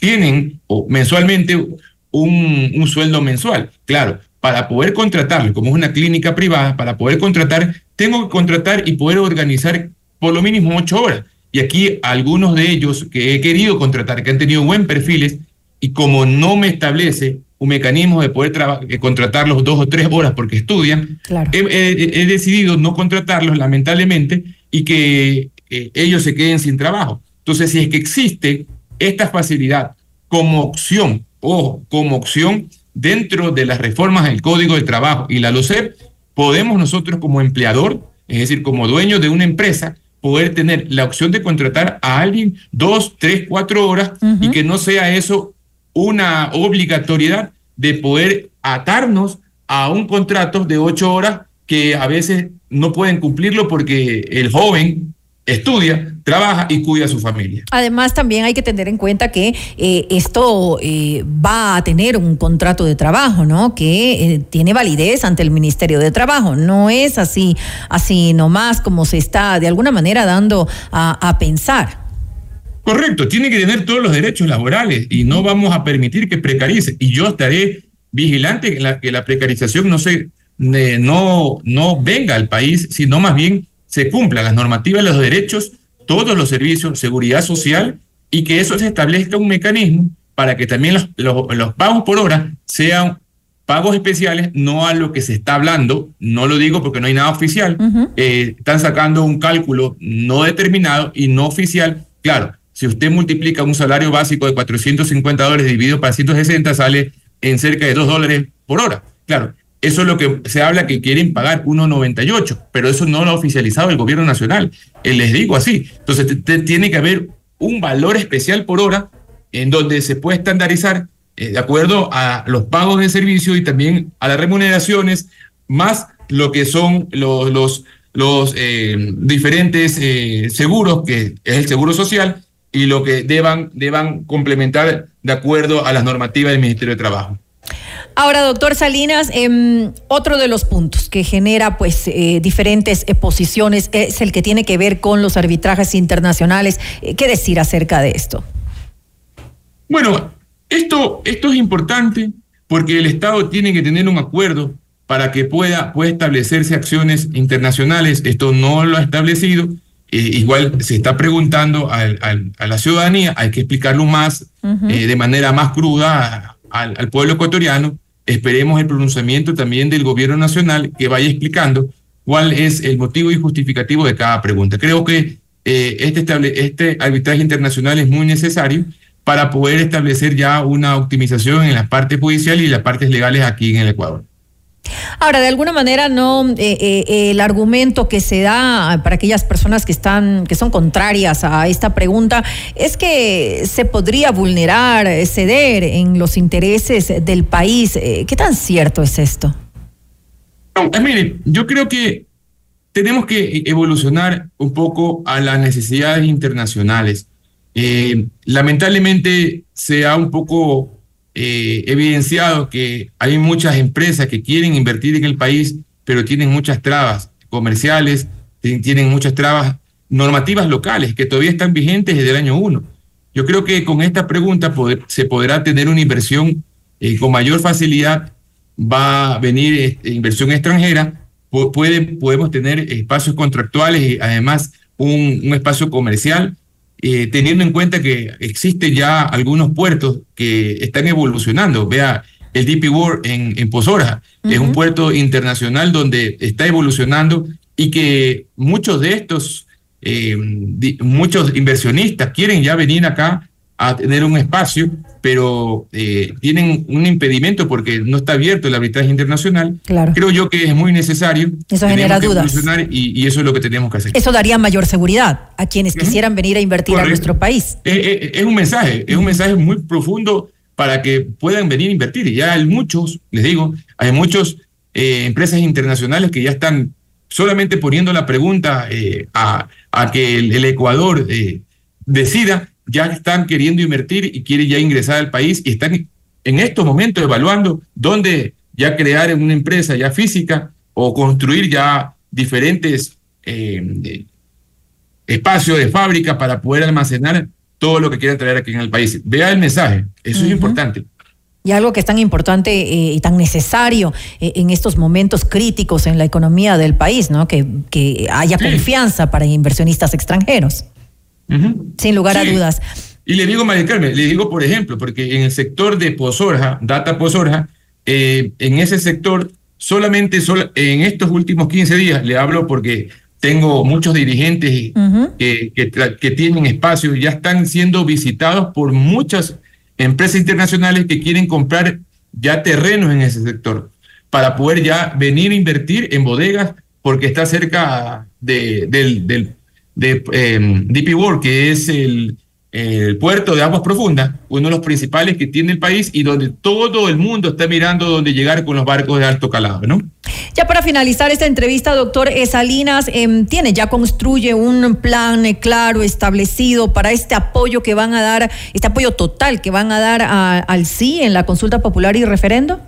tienen mensualmente un, un sueldo mensual. Claro, para poder contratarlo, como es una clínica privada, para poder contratar, tengo que contratar y poder organizar por lo mínimo ocho horas. Y aquí algunos de ellos que he querido contratar, que han tenido buen perfiles, y como no me establece un mecanismo de poder contratarlos dos o tres horas porque estudian, he, decidido no contratarlos lamentablemente y que eh, ellos se queden sin trabajo. Entonces, si es que existe esta facilidad como opción o como opción dentro de las reformas del Código de Trabajo y la LOCEP, podemos nosotros como empleador, es decir, como dueño de una empresa, poder tener la opción de contratar a alguien dos, tres, cuatro horas y que no sea eso una obligatoriedad de poder atarnos a un contrato de ocho horas que a veces no pueden cumplirlo porque el joven estudia, trabaja y cuida a su familia. Además, también hay que tener en cuenta que eh, esto eh, va a tener un contrato de trabajo, ¿no? Que eh, tiene validez ante el Ministerio de Trabajo. No es así, así nomás como se está de alguna manera dando a, pensar. Correcto, tiene que tener todos los derechos laborales y no vamos a permitir que precarice. Y yo estaré vigilante que la, que la precarización no se no, no venga al país, sino más bien se cumplan las normativas, los derechos, todos los servicios, seguridad social y que eso se establezca un mecanismo para que también los, los, pagos por hora sean pagos especiales, no a lo que se está hablando, no lo digo porque no hay nada oficial, eh, están sacando un cálculo no determinado y no oficial. Claro, si usted multiplica un salario básico de 450 dólares dividido para 160, sale en cerca de 2 dólares por hora. Claro, eso es lo que se habla que quieren pagar 1,98, pero eso no lo ha oficializado el gobierno nacional. Eh, les digo así. Entonces, tiene que haber un valor especial por hora en donde se puede estandarizar eh, de acuerdo a los pagos de servicio y también a las remuneraciones, más lo que son los, los, eh, diferentes seguros, que es el seguro social, y lo que deban, deban complementar de acuerdo a las normativas del Ministerio de Trabajo. Ahora, doctor Salinas, em, otro de los puntos que genera pues eh, diferentes eh, posiciones es el que tiene que ver con los arbitrajes internacionales. Eh, ¿Qué decir acerca de esto? Bueno, esto, esto es importante porque el Estado tiene que tener un acuerdo para que pueda, pueda establecerse acciones internacionales. Esto no lo ha establecido. igual se está preguntando a la ciudadanía, hay que explicarlo más, de manera más cruda al, pueblo ecuatoriano Esperemos el pronunciamiento también del gobierno nacional que vaya explicando cuál es el motivo y justificativo de cada pregunta. Creo que eh, este, este arbitraje internacional es muy necesario para poder establecer ya una optimización en la parte judicial y las partes legales aquí en el Ecuador. Ahora, de alguna manera, no eh, eh, el argumento que se da para aquellas personas que están, que son contrarias a esta pregunta, es que se podría vulnerar, ceder en los intereses del país. Eh, ¿Qué tan cierto es esto? mire, yo creo que tenemos que evolucionar un poco a las necesidades internacionales. lamentablemente se ha un poco eh, evidenciado que hay muchas empresas que quieren invertir en el país, pero tienen muchas trabas comerciales, tienen muchas trabas normativas locales que todavía están vigentes desde el año 1. Yo creo que con esta pregunta se podrá tener una inversión eh, con mayor facilidad, va a venir este, inversión extranjera, puede, podemos tener espacios contractuales y además un, un espacio comercial eh, teniendo en cuenta que existen ya algunos puertos que están evolucionando. Vea, el DP World en, en Pozora es un puerto internacional donde está evolucionando y que muchos de estos, eh, muchos inversionistas quieren ya venir acá a tener un espacio, pero eh, tienen un impedimento porque no está abierto el arbitraje internacional. Claro. Creo yo que es muy necesario. Eso genera dudas. Y, y, eso es lo que tenemos que hacer. Eso daría mayor seguridad a quienes quisieran venir a invertir a nuestro país. Eh, eh, es un mensaje, es un mensaje muy profundo para que puedan venir a invertir. Y ya hay muchos, les digo, hay muchas empresas internacionales que ya están solamente poniendo la pregunta a, a, que el, el Ecuador decida ya están queriendo invertir y quieren ya ingresar al país y están en estos momentos evaluando dónde ya crear una empresa ya física o construir ya diferentes eh, espacios de fábrica para poder almacenar todo lo que quieran traer aquí en el país. Vea el mensaje, eso es importante. Y algo que es tan importante eh, y tan necesario eh, en estos momentos críticos en la economía del país, ¿no? Que, que haya confianza para inversionistas extranjeros. Sin lugar a dudas. Y le digo, María Carmen, le digo, por ejemplo, porque en el sector de Pozorja, Data Pozorja, eh, en ese sector, solamente en estos últimos 15 días, le hablo porque tengo muchos dirigentes que, que, tienen espacios, ya están siendo visitados por muchas empresas internacionales que quieren comprar ya terrenos en ese sector para poder ya venir a invertir en bodegas porque está cerca de, del, del, de eh, DP World, que es el, puerto de aguas profundas, uno de los principales que tiene el país y donde todo el mundo está mirando dónde llegar con los barcos de alto calado, ¿no? Ya para finalizar esta entrevista, doctor Salinas, em, tiene, ya construye un plan claro, establecido para este apoyo que van a dar, este apoyo total que van a dar al sí en la consulta popular y referendo.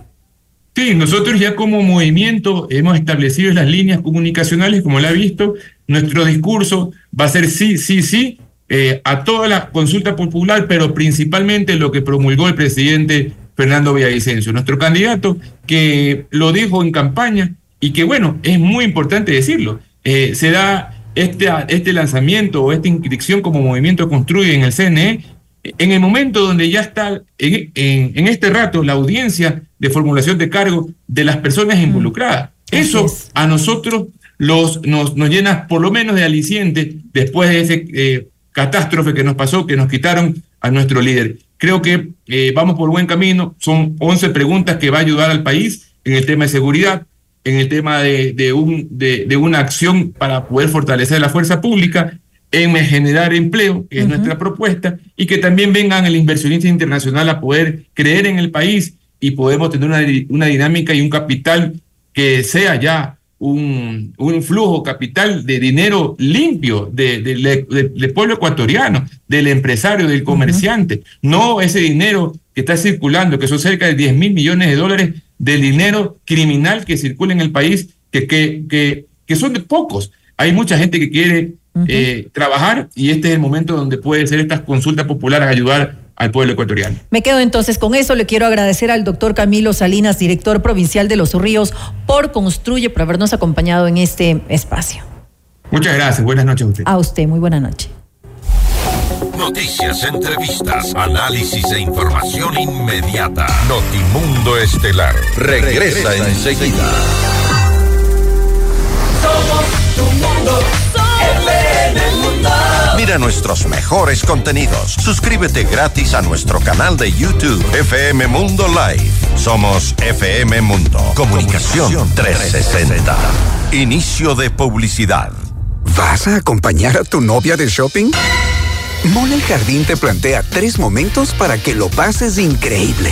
Sí, nosotros ya como movimiento hemos establecido las líneas comunicacionales, como la ha visto, nuestro discurso va a ser sí, sí, sí eh, a toda la consulta popular, pero principalmente lo que promulgó el presidente Fernando Villavicencio, nuestro candidato, que lo dijo en campaña y que bueno, es muy importante decirlo, eh, se da este, este lanzamiento o esta inscripción como movimiento construye en el CNE en el momento donde ya está en, en, este rato la audiencia de formulación de cargo de las personas mm. involucradas. Eso a nosotros los, nos, nos llena por lo menos de aliciente después de ese eh, catástrofe que nos pasó, que nos quitaron a nuestro líder. Creo que eh, vamos por buen camino. Son 11 preguntas que va a ayudar al país en el tema de seguridad, en el tema de, de, un, de, de una acción para poder fortalecer la fuerza pública en generar empleo, que es nuestra propuesta, y que también vengan el inversionista internacional a poder creer en el país y podemos tener una, una dinámica y un capital que sea ya un, un flujo capital de dinero limpio del de, pueblo ecuatoriano, del empresario, del comerciante, no ese dinero que está circulando, que son cerca de 10 mil millones de dólares del dinero criminal que circula en el país, que, que, que, que son de pocos. Hay mucha gente que quiere eh, trabajar y este es el momento donde puede ser estas consultas populares ayudar al pueblo ecuatoriano. Me quedo entonces con eso. Le quiero agradecer al doctor Camilo Salinas, director provincial de Los Ríos, por Construye, por habernos acompañado en este espacio. Muchas gracias. Buenas noches a usted. A usted, muy buena noche. Noticias, entrevistas, análisis e información inmediata. Notimundo Estelar. Regresa, enseguida. Somos tu mundo. Nuestros mejores contenidos. Suscríbete gratis a nuestro canal de YouTube FM Mundo Live. Somos FM Mundo. Comunicación 360. Inicio de publicidad. ¿Vas a acompañar a tu novia de shopping? Mole el Jardín te plantea tres momentos para que lo pases increíble.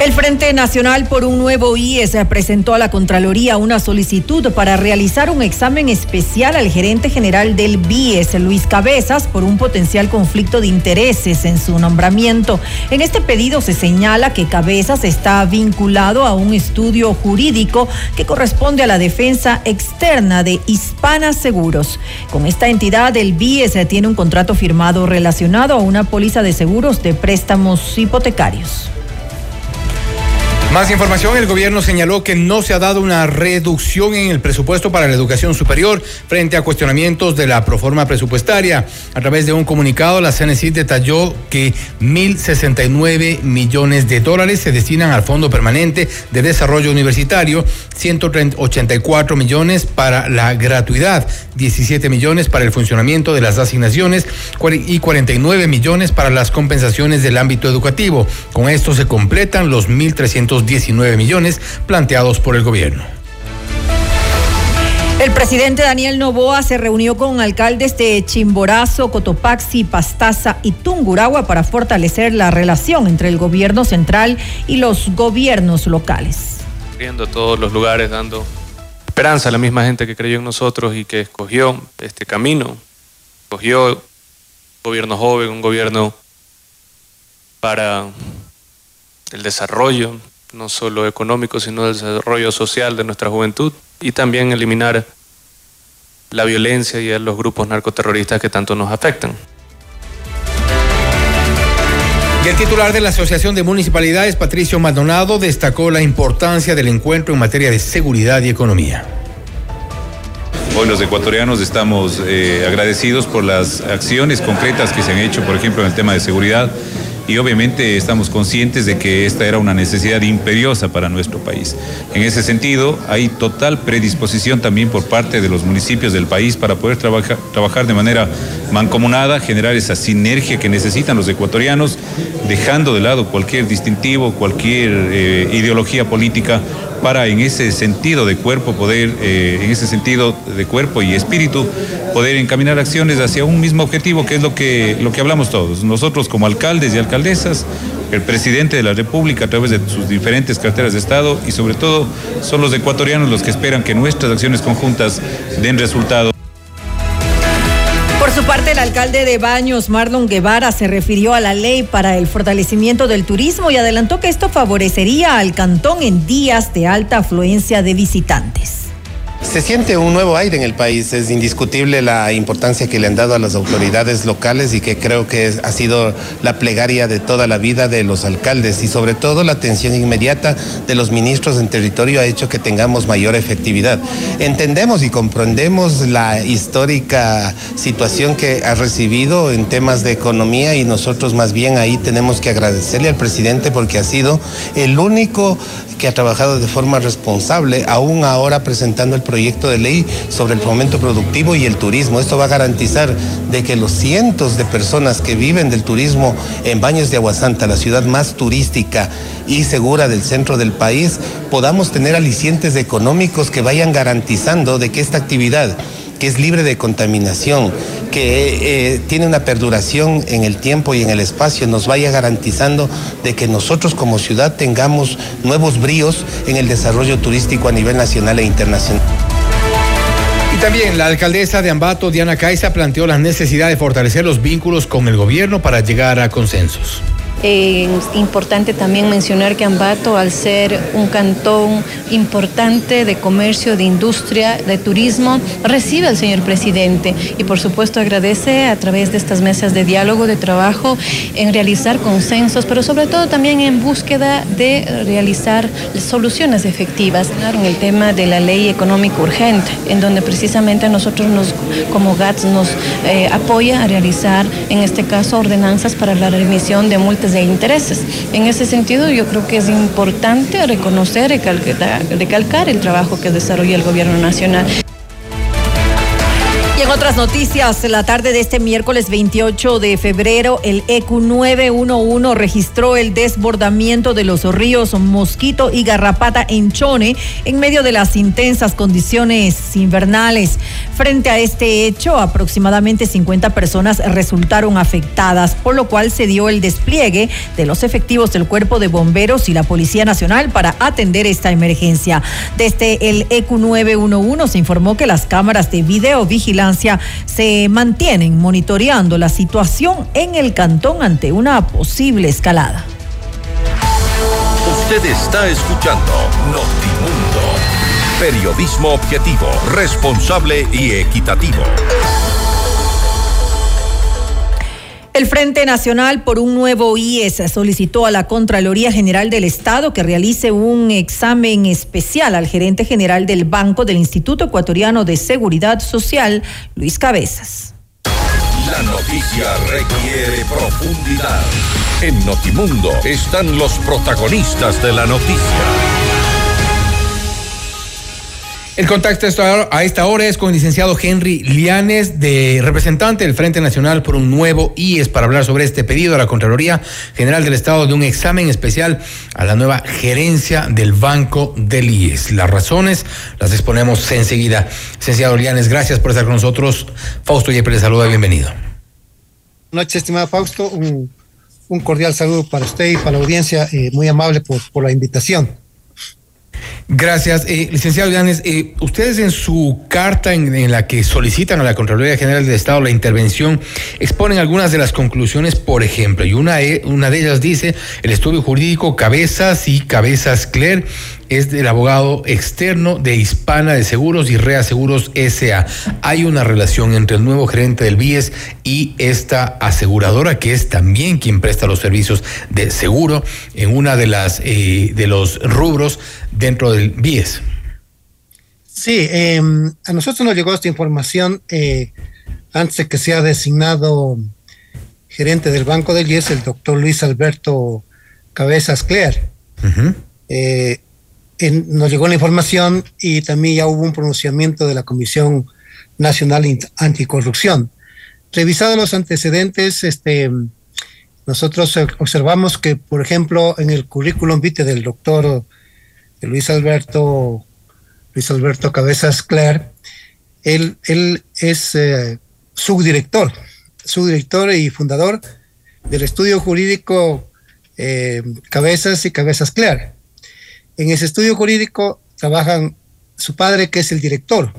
El Frente Nacional por un Nuevo IES presentó a la Contraloría una solicitud para realizar un examen especial al gerente general del BIES, Luis Cabezas, por un potencial conflicto de intereses en su nombramiento. En este pedido se señala que Cabezas está vinculado a un estudio jurídico que corresponde a la defensa externa de Hispana Seguros. Con esta entidad, el BIES tiene un contrato firmado relacionado a una póliza de seguros de préstamos hipotecarios. Más información, el gobierno señaló que no se ha dado una reducción en el presupuesto para la educación superior frente a cuestionamientos de la proforma presupuestaria. A través de un comunicado, la CNCI detalló que 1.069 millones de dólares se destinan al Fondo Permanente de Desarrollo Universitario, 184 millones para la gratuidad, 17 millones para el funcionamiento de las asignaciones y 49 millones para las compensaciones del ámbito educativo. Con esto se completan los 1.300 19 millones planteados por el gobierno. El presidente Daniel Novoa se reunió con alcaldes de Chimborazo, Cotopaxi, Pastaza y Tunguragua para fortalecer la relación entre el gobierno central y los gobiernos locales. Viendo todos los lugares, dando esperanza a la misma gente que creyó en nosotros y que escogió este camino. Escogió un gobierno joven, un gobierno para el desarrollo, no solo económico, sino del desarrollo social de nuestra juventud y también eliminar la violencia y a los grupos narcoterroristas que tanto nos afectan. Y el titular de la Asociación de Municipalidades, Patricio Maldonado, destacó la importancia del encuentro en materia de seguridad y economía. Hoy los ecuatorianos estamos eh, agradecidos por las acciones concretas que se han hecho, por ejemplo, en el tema de seguridad y obviamente estamos conscientes de que esta era una necesidad imperiosa para nuestro país. En ese sentido, hay total predisposición también por parte de los municipios del país para poder trabajar de manera mancomunada, generar esa sinergia que necesitan los ecuatorianos, dejando de lado cualquier distintivo, cualquier eh, ideología política para en ese sentido de cuerpo poder, eh, en ese sentido de cuerpo y espíritu, poder encaminar acciones hacia un mismo objetivo, que es lo que, lo que hablamos todos. Nosotros como alcaldes y alcaldesas, el presidente de la República a través de sus diferentes carteras de Estado y sobre todo son los ecuatorianos los que esperan que nuestras acciones conjuntas den resultado. Alcalde de Baños, Marlon Guevara, se refirió a la ley para el fortalecimiento del turismo y adelantó que esto favorecería al cantón en días de alta afluencia de visitantes. Se siente un nuevo aire en el país. Es indiscutible la importancia que le han dado a las autoridades locales y que creo que ha sido la plegaria de toda la vida de los alcaldes y sobre todo la atención inmediata de los ministros en territorio ha hecho que tengamos mayor efectividad. Entendemos y comprendemos la histórica situación que ha recibido en temas de economía y nosotros más bien ahí tenemos que agradecerle al presidente porque ha sido el único que ha trabajado de forma responsable, aún ahora presentando el proyecto de ley sobre el fomento productivo y el turismo. Esto va a garantizar de que los cientos de personas que viven del turismo en Baños de Aguasanta, la ciudad más turística y segura del centro del país, podamos tener alicientes económicos que vayan garantizando de que esta actividad que es libre de contaminación, que eh, tiene una perduración en el tiempo y en el espacio, nos vaya garantizando de que nosotros como ciudad tengamos nuevos bríos en el desarrollo turístico a nivel nacional e internacional. Y también la alcaldesa de Ambato, Diana Caiza, planteó la necesidad de fortalecer los vínculos con el gobierno para llegar a consensos. Es importante también mencionar que Ambato, al ser un cantón importante de comercio, de industria, de turismo, recibe al señor presidente y por supuesto agradece a través de estas mesas de diálogo, de trabajo, en realizar consensos, pero sobre todo también en búsqueda de realizar soluciones efectivas. En el tema de la ley económica urgente, en donde precisamente nosotros nos, como GATS nos eh, apoya a realizar, en este caso, ordenanzas para la remisión de multas de intereses. En ese sentido, yo creo que es importante reconocer y recalcar el trabajo que desarrolla el Gobierno Nacional. Y en otras noticias, la tarde de este miércoles 28 de febrero, el EQ 911 registró el desbordamiento de los ríos Mosquito y Garrapata en Chone en medio de las intensas condiciones invernales. Frente a este hecho, aproximadamente 50 personas resultaron afectadas, por lo cual se dio el despliegue de los efectivos del Cuerpo de Bomberos y la Policía Nacional para atender esta emergencia. Desde el EQ 911 se informó que las cámaras de se mantienen monitoreando la situación en el cantón ante una posible escalada. Usted está escuchando Notimundo. Periodismo objetivo, responsable y equitativo. El Frente Nacional por un nuevo IES solicitó a la Contraloría General del Estado que realice un examen especial al gerente general del Banco del Instituto Ecuatoriano de Seguridad Social, Luis Cabezas. La noticia requiere profundidad. En Notimundo están los protagonistas de la noticia. El contacto a esta hora es con el licenciado Henry Lianes, de representante del Frente Nacional por un nuevo IES, para hablar sobre este pedido a la Contraloría General del Estado de un examen especial a la nueva gerencia del Banco del IES. Las razones las exponemos enseguida. Licenciado Lianes, gracias por estar con nosotros. Fausto Yepes le saluda, bienvenido. Buenas noches, estimado Fausto. Un, cordial saludo para usted y para la audiencia. Eh, muy amable por, por la invitación. Gracias. Eh, licenciado Llanes, eh, ustedes en su carta en, la que solicitan a la Contraloría General del Estado la intervención exponen algunas de las conclusiones, por ejemplo, y una, e, una de ellas dice el estudio jurídico Cabezas y Cabezas Cler es del abogado externo de Hispana de Seguros y Rea Seguros SA. Hay una relación entre el nuevo gerente del BIES y esta aseguradora que es también quien presta los servicios de seguro en una de las eh, de los rubros dentro del BIES. Sí, em, a nosotros nos llegó esta información eh, antes de que sea designado gerente del Banco del BIES, el doctor Luis Alberto Cabezas Clear nos llegó la información y también ya hubo un pronunciamiento de la Comisión Nacional Anticorrupción. Revisados los antecedentes, este, nosotros observamos que, por ejemplo, en el currículum vitae del doctor Luis Alberto, Luis Alberto Cabezas Clare, él, él es eh, subdirector, subdirector y fundador del estudio jurídico eh, Cabezas y Cabezas Clare. En ese estudio jurídico trabajan su padre, que es el director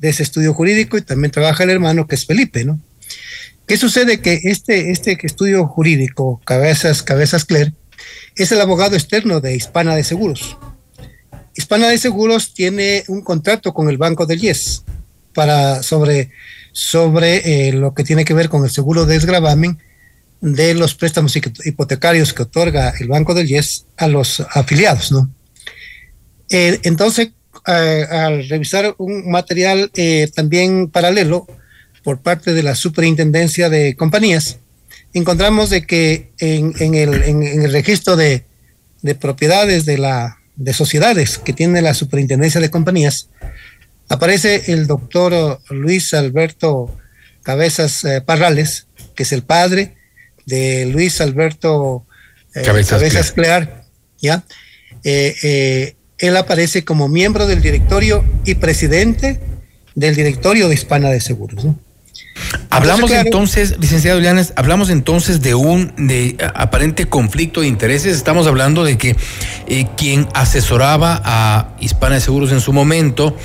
de ese estudio jurídico, y también trabaja el hermano, que es Felipe, ¿no? ¿Qué sucede? Que este, este estudio jurídico, Cabezas, Cabezas Clare, es el abogado externo de Hispana de Seguros. Hispana de Seguros tiene un contrato con el Banco del Yes para sobre, sobre eh, lo que tiene que ver con el seguro de desgravamen de los préstamos hipotecarios que otorga el Banco del Yes a los afiliados, ¿no? Eh, entonces, al revisar un material eh, también paralelo por parte de la Superintendencia de Compañías, encontramos de que en, el, en, el, registro de, de, propiedades de, la, de sociedades que tiene la Superintendencia de Compañías, aparece el doctor Luis Alberto Cabezas eh, Parrales, que es el padre de Luis Alberto eh, Cabezas, Clear, ¿ya? Eh, él aparece como miembro del directorio y presidente del directorio de Hispana de Seguros, ¿no? Hablamos entonces, licenciado Llanes, hablamos entonces de un de aparente conflicto de intereses. Estamos hablando de que eh, quien asesoraba a Hispana de Seguros en su momento,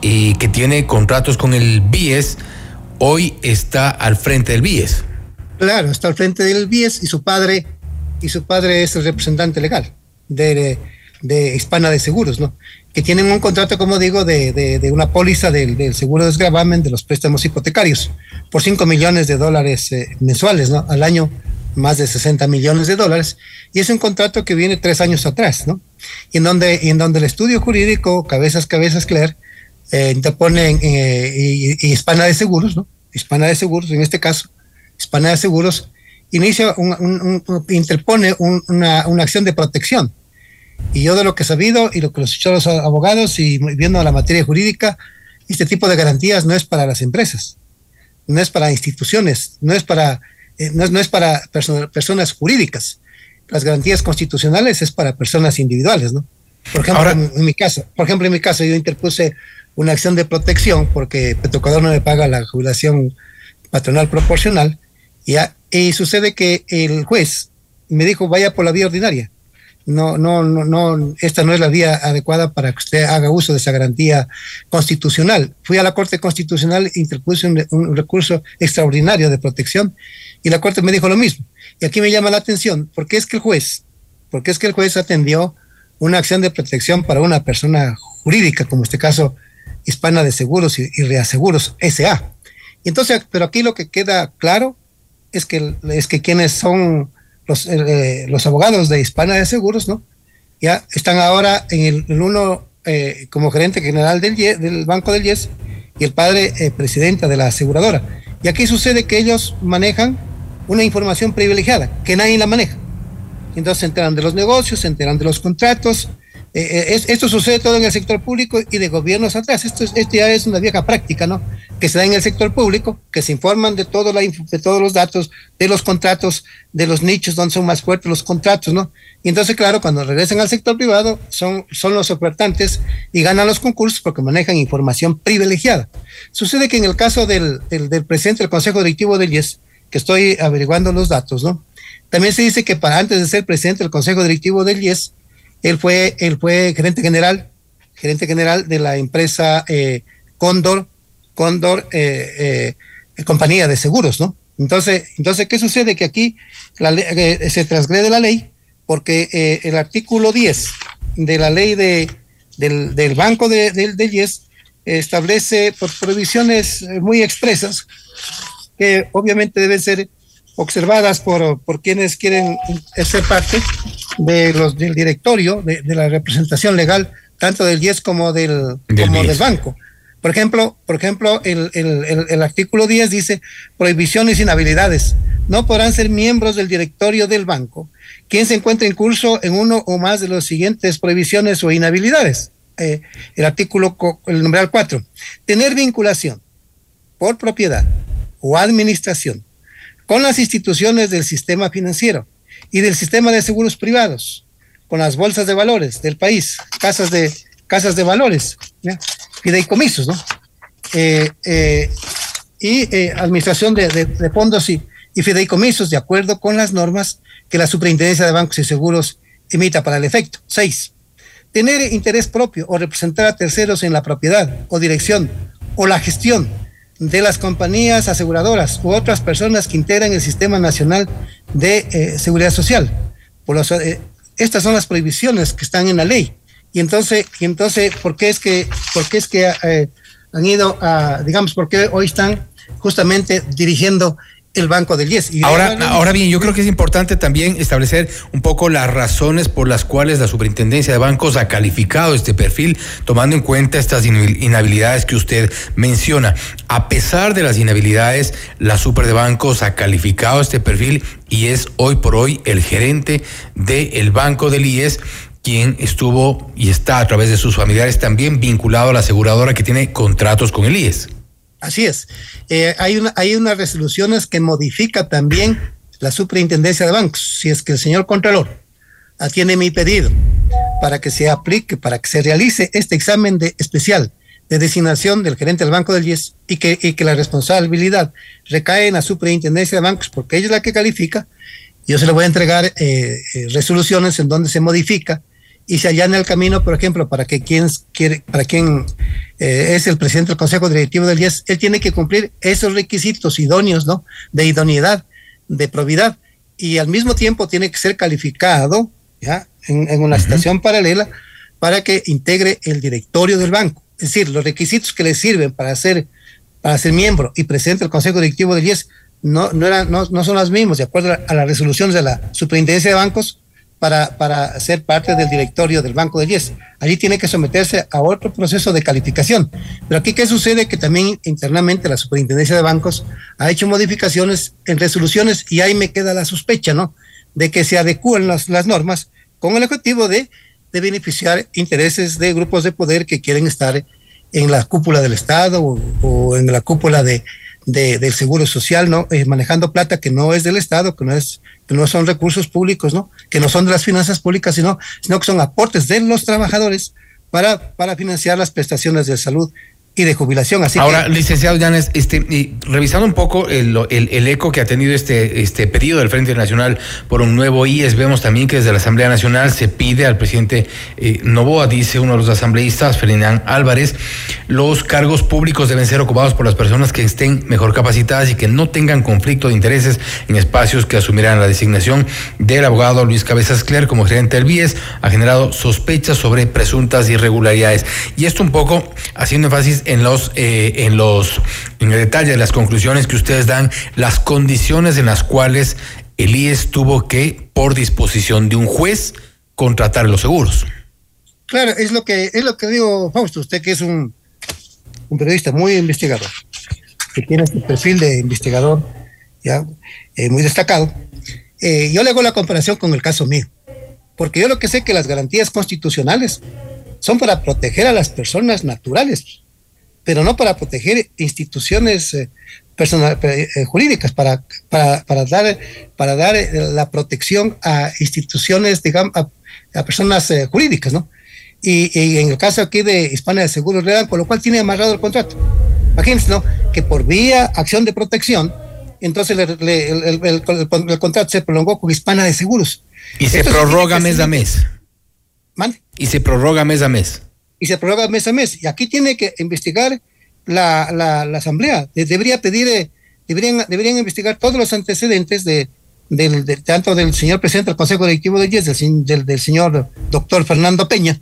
y que tiene contratos con el BIES, hoy está al frente del BIES. Claro, está al frente del BIES y su padre, y su padre es el representante legal de, de Hispana de Seguros, ¿no? que tienen un contrato, como digo, de, de, una póliza del, seguro de desgravamen de los préstamos hipotecarios por 5 millones de dólares eh, mensuales, ¿no? Al año más de 60 millones de dólares. Y es un contrato que viene tres años atrás, ¿no? Y en donde, y en donde el estudio jurídico, cabezas, cabezas, Claire, eh, interpone eh, y, Hispana de Seguros, ¿no? Hispana de Seguros, en este caso, Hispana de Seguros, inicia interpone una, una acción de protección y yo de lo que he sabido y lo que los hecho los abogados y viendo la materia jurídica, este tipo de garantías no es para las empresas, no es para instituciones, no es para, eh, no, es, para personas jurídicas. Las garantías constitucionales es para personas individuales, ¿no? Por ejemplo, en, mi caso, por ejemplo, en mi caso yo interpuse una acción de protección porque Petrocador no me paga la jubilación patronal proporcional y sucede que el juez me dijo vaya por la vía ordinaria no, no, no, no, esta no es la vía adecuada para que usted haga uso de esa garantía constitucional. Fui a la Corte Constitucional, interpuse un, recurso extraordinario de protección y la Corte me dijo lo mismo. Y aquí me llama la atención, porque es que el juez, porque es que el juez atendió una acción de protección para una persona jurídica, como este caso Hispana de Seguros y, Reaseguros, SA. Y entonces, pero aquí lo que queda claro es que, es que quienes son los, eh, eh, los abogados de Hispana de Seguros, ¿no? Ya están ahora en el, uno eh, como gerente general del, del Banco del Yes y el padre presidenta de la aseguradora. Y aquí sucede que ellos manejan una información privilegiada, que nadie la maneja. Entonces se enteran de los negocios, se enteran de los contratos, eh, eh, esto sucede todo en el sector público y de gobiernos atrás. Esto, esto ya es una vieja práctica, ¿no? Que se da en el sector público, que se informan de, todo la, de todos los datos, de los contratos, de los nichos donde son más fuertes los contratos, ¿no? Y entonces, claro, cuando regresan al sector privado, son, son los ofertantes y ganan los concursos porque manejan información privilegiada. Sucede que en el caso del, del, del presidente del Consejo Directivo del IES, que estoy averiguando los datos, ¿no? También se dice que para antes de ser presidente del Consejo Directivo del IES, él fue, él fue gerente general, gerente general de la empresa eh, Condor eh, eh, Compañía de Seguros, ¿no? Entonces, entonces, ¿qué sucede? Que aquí se transgrede la ley porque el artículo 10 de la ley de, del, Banco de, del, del IES establece por provisiones muy expresas que obviamente deben ser observadas por, por quienes quieren ser parte de los del directorio, de, la representación legal, tanto del 10 como del, como del banco. Por ejemplo, por ejemplo el, el, el, artículo 10 dice prohibiciones y inhabilidades. No podrán ser miembros del directorio del banco quien se encuentre en curso en uno o más de las siguientes prohibiciones o inhabilidades. Eh, el artículo, el numeral 4. Tener vinculación por propiedad o administración con las instituciones del sistema financiero y del sistema de seguros privados, con las bolsas de valores del país, casas de, casas de valores, ¿ya? fideicomisos. Eh, eh, y eh, administración de fondos y, y, fideicomisos de acuerdo con las normas que la Superintendencia de Bancos y Seguros emita para el efecto. Seis, tener interés propio o representar a terceros en la propiedad o dirección o la gestión de las compañías aseguradoras u otras personas que integran el Sistema Nacional de eh, Seguridad Social. Por los, eh, estas son las prohibiciones que están en la ley. Y entonces, y entonces ¿por qué es que, por qué es que eh, han ido a, digamos, por qué hoy están justamente dirigiendo el Banco del IES. Y ahora, ahora bien, yo creo que es importante también establecer un poco las razones por las cuales la Superintendencia de Bancos ha calificado este perfil, tomando en cuenta estas inhabilidades que usted menciona. A pesar de las inhabilidades, la Super de Bancos ha calificado este perfil y es hoy por hoy el gerente del Banco del IES quien estuvo y está a través de sus familiares también vinculado a la aseguradora que tiene contratos con el IES. Así es. Eh, hay, una, hay unas resoluciones que modifica también la superintendencia de bancos. Si es que el señor Contralor atiende mi pedido para que se aplique, para que se realice este examen de especial de designación del gerente del Banco del IES y que, y que la responsabilidad recae en la superintendencia de bancos porque ella es la que califica, yo se le voy a entregar eh, eh, resoluciones en donde se modifica y se allana el camino, por ejemplo, para que quien quiere, para quien eh, es el presidente del Consejo Directivo del IES, él tiene que cumplir esos requisitos idóneos, ¿no? De idoneidad, de probidad, y al mismo tiempo tiene que ser calificado, ¿ya? En, en una uh -huh. paralela para que integre el directorio del banco. Es decir, los requisitos que le sirven para ser, para ser miembro y presidente del Consejo Directivo del IES no, no, eran, no, no son los mismos, de acuerdo a, a las resoluciones de la Superintendencia de Bancos, para, para ser parte del directorio del Banco del IES. Allí tiene que someterse a otro proceso de calificación. Pero aquí, ¿qué sucede? Que también internamente la Superintendencia de Bancos ha hecho modificaciones en resoluciones y ahí me queda la sospecha, ¿no? De que se adecúen las, las normas con el objetivo de, de beneficiar intereses de grupos de poder que quieren estar en la cúpula del Estado o, o en la cúpula de, de, del seguro social, ¿no? Eh, manejando plata que no es del Estado, que no es, que no son recursos públicos, ¿no? Que no son de las finanzas públicas, sino, sino que son aportes de los trabajadores para, para financiar las prestaciones de salud y de jubilación. Así Ahora, que, licenciado Llanes, este, y revisando un poco el, el, el, eco que ha tenido este, este pedido del Frente Nacional por un nuevo IES, vemos también que desde la Asamblea Nacional se pide al presidente eh, Novoa, dice uno de los asambleístas, Ferdinand Álvarez, los cargos públicos deben ser ocupados por las personas que estén mejor capacitadas y que no tengan conflicto de intereses en espacios que asumirán la designación del abogado Luis Cabezas Cler como gerente del BIES, ha generado sospechas sobre presuntas irregularidades. Y esto un poco haciendo énfasis en los, eh, en los, en el detalle de las conclusiones que ustedes dan, las condiciones en las cuales el IES tuvo que, por disposición de un juez, contratar los seguros. Claro, es lo que, es lo que digo, Fausto, usted que es un, un periodista muy investigador, que tiene este perfil de investigador ya eh, muy destacado. Eh, yo le hago la comparación con el caso mío, porque yo lo que sé que las garantías constitucionales son para proteger a las personas naturales, pero no para proteger instituciones eh, personal, eh, jurídicas, para, para, para, dar, para dar eh, la protección a instituciones, digamos, a, a personas eh, jurídicas, ¿no? Y, y, en el caso aquí de Hispania de Seguros dan, con lo cual tiene amarrado el contrato. Imagínense, ¿no? Que por vía acción de protección, entonces le, le, el, el, el, el, contrato se prolongó con Hispana de Seguros. Y se prorroga mes a mes. ¿Mande? Y se prorroga mes a mes y se prorroga mes a mes. Y aquí tiene que investigar la, la, la Asamblea. Debería pedir, eh, deberían, deberían investigar todos los antecedentes de, del, de, tanto del señor presidente del Consejo Directivo de IES, del, del, del, señor doctor Fernando Peña,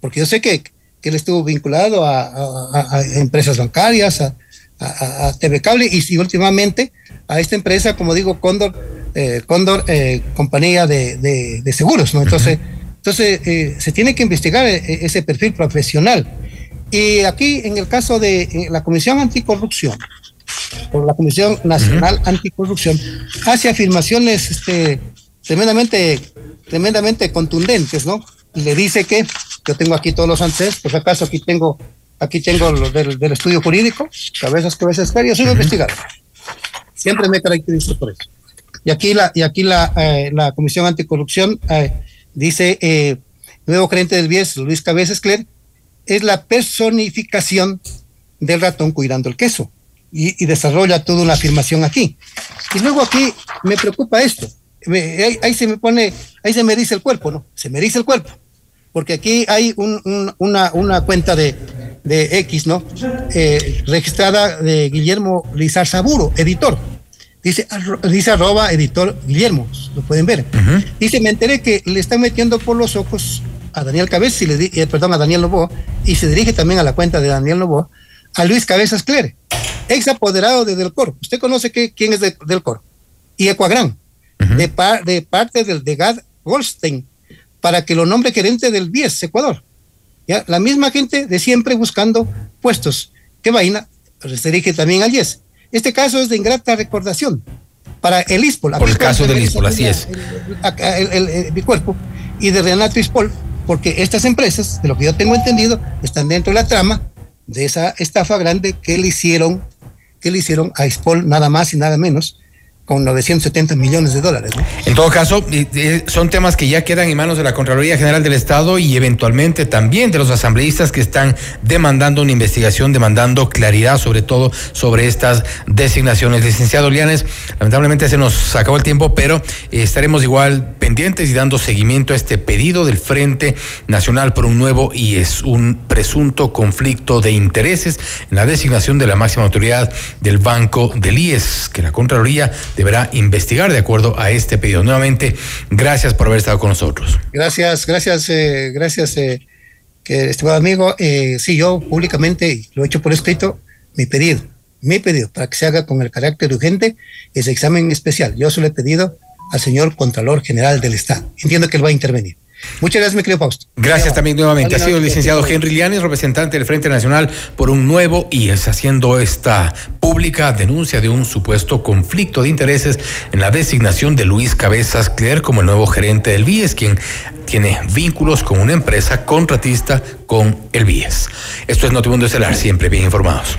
porque yo sé que, que él estuvo vinculado a, a, a empresas bancarias, a, a, TV Cable y, y, últimamente a esta empresa, como digo, Cóndor, eh, Cóndor eh, compañía de, de, de, seguros, ¿no? Entonces, uh -huh entonces, eh, se tiene que investigar eh, ese perfil profesional. Y aquí, en el caso de eh, la Comisión Anticorrupción, o la Comisión Nacional uh -huh. Anticorrupción, hace afirmaciones este, tremendamente, tremendamente contundentes, ¿no? Y le dice que, yo tengo aquí todos los antecedentes, por si acaso aquí tengo, aquí tengo los del, del estudio jurídico, cabezas, cabezas, yo soy uh -huh. investigador. Siempre me caracterizo por eso. Y aquí la, y aquí la, eh, la Comisión Anticorrupción dice eh, nuevo gerente del BIES, Luis Cabezas Cler, es la personificación del ratón cuidando el queso. Y, desarrolla toda una afirmación aquí. Y luego aquí me preocupa esto. ahí, se me pone, ahí se me dice el cuerpo, ¿no? Se me dice el cuerpo. Porque aquí hay una, una, cuenta de, de X, ¿no? Eh, registrada de Guillermo Lizar Saburo, editor. Dice, dice arroba editor Guillermo, lo pueden ver. Dice, me enteré que le está metiendo por los ojos a Daniel Cabezas, y le eh, perdón, a Daniel Lobo, y se dirige también a la cuenta de Daniel Lobo, a Luis Cabezas Clere, ex apoderado de Delcor. Usted conoce que, quién es de, Delcor. Y Ecuagran, de, de parte del de Gad Goldstein, para que lo nombre gerente del BIES, Ecuador. ¿Ya? La misma gente de siempre buscando puestos. ¿Qué vaina? Se dirige también al IES. Este caso es de ingrata recordación para el ISPOL. Por el caso del ISPOL, así es. mi cuerpo y de Renato ISPOL, porque estas empresas, de lo que yo tengo entendido, están dentro de la trama de esa estafa grande que le hicieron, que le hicieron a ISPOL nada más y nada menos con 970 millones de dólares. En todo caso, son temas que ya quedan en manos de la Contraloría General del Estado y eventualmente también de los asambleístas que están demandando una investigación, demandando claridad sobre todo sobre estas designaciones. Licenciado Lianes, lamentablemente se nos acabó el tiempo, pero eh, estaremos igual pendientes y dando seguimiento a este pedido del Frente Nacional por un nuevo y es un presunto conflicto de intereses en la designación de la máxima autoridad del Banco del IES, que la Contraloría deberá investigar de acuerdo a este pedido. Nuevamente, gracias por haber estado con nosotros. Gracias, gracias, eh, gracias, eh, estimado amigo. Eh, sí, yo públicamente lo he hecho por escrito, mi pedido, mi pedido para que se haga con el carácter urgente ese examen especial. Yo se lo he pedido al señor Contralor General del Estado. Entiendo que él va a intervenir. Muchas gracias, mi querido Fausto. Gracias también nuevamente. Ha sido el licenciado Henry Lianes, representante del Frente Nacional por un nuevo y es haciendo esta pública denuncia de un supuesto conflicto de intereses en la designación de Luis Cabezas Cler como el nuevo gerente del BIES, quien tiene vínculos con una empresa contratista con el BIES. Esto es Notimundo Estelar, siempre bien informados.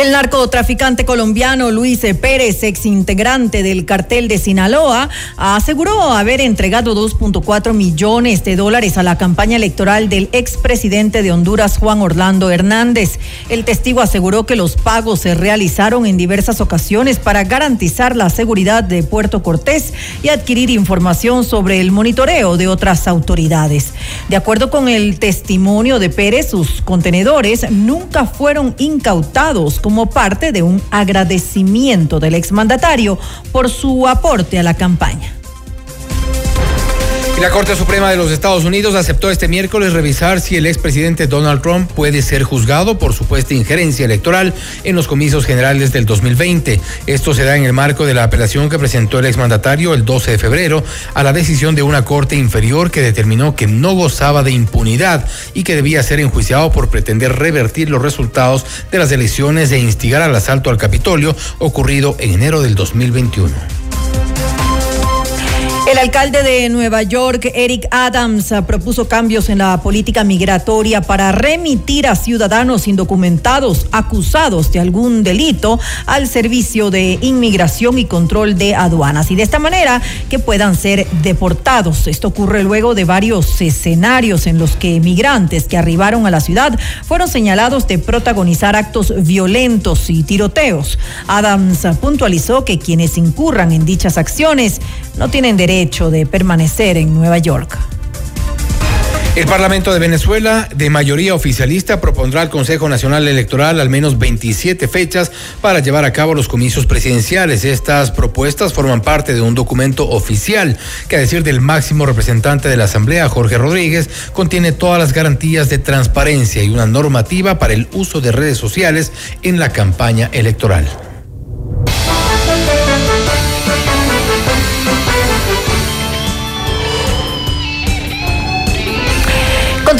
El narcotraficante colombiano Luis Pérez, ex integrante del cartel de Sinaloa, aseguró haber entregado 2.4 millones de dólares a la campaña electoral del expresidente de Honduras, Juan Orlando Hernández. El testigo aseguró que los pagos se realizaron en diversas ocasiones para garantizar la seguridad de Puerto Cortés y adquirir información sobre el monitoreo de otras autoridades. De acuerdo con el testimonio de Pérez, sus contenedores nunca fueron incautados como parte de un agradecimiento del exmandatario por su aporte a la campaña. La Corte Suprema de los Estados Unidos aceptó este miércoles revisar si el expresidente Donald Trump puede ser juzgado por supuesta injerencia electoral en los comicios generales del 2020. Esto se da en el marco de la apelación que presentó el exmandatario el 12 de febrero a la decisión de una corte inferior que determinó que no gozaba de impunidad y que debía ser enjuiciado por pretender revertir los resultados de las elecciones e instigar al asalto al Capitolio ocurrido en enero del 2021. El alcalde de Nueva York, Eric Adams, propuso cambios en la política migratoria para remitir a ciudadanos indocumentados acusados de algún delito al servicio de inmigración y control de aduanas y de esta manera que puedan ser deportados. Esto ocurre luego de varios escenarios en los que migrantes que arribaron a la ciudad fueron señalados de protagonizar actos violentos y tiroteos. Adams puntualizó que quienes incurran en dichas acciones no tienen derecho de permanecer en Nueva York. El Parlamento de Venezuela, de mayoría oficialista, propondrá al Consejo Nacional Electoral al menos 27 fechas para llevar a cabo los comicios presidenciales. Estas propuestas forman parte de un documento oficial que, a decir del máximo representante de la Asamblea, Jorge Rodríguez, contiene todas las garantías de transparencia y una normativa para el uso de redes sociales en la campaña electoral.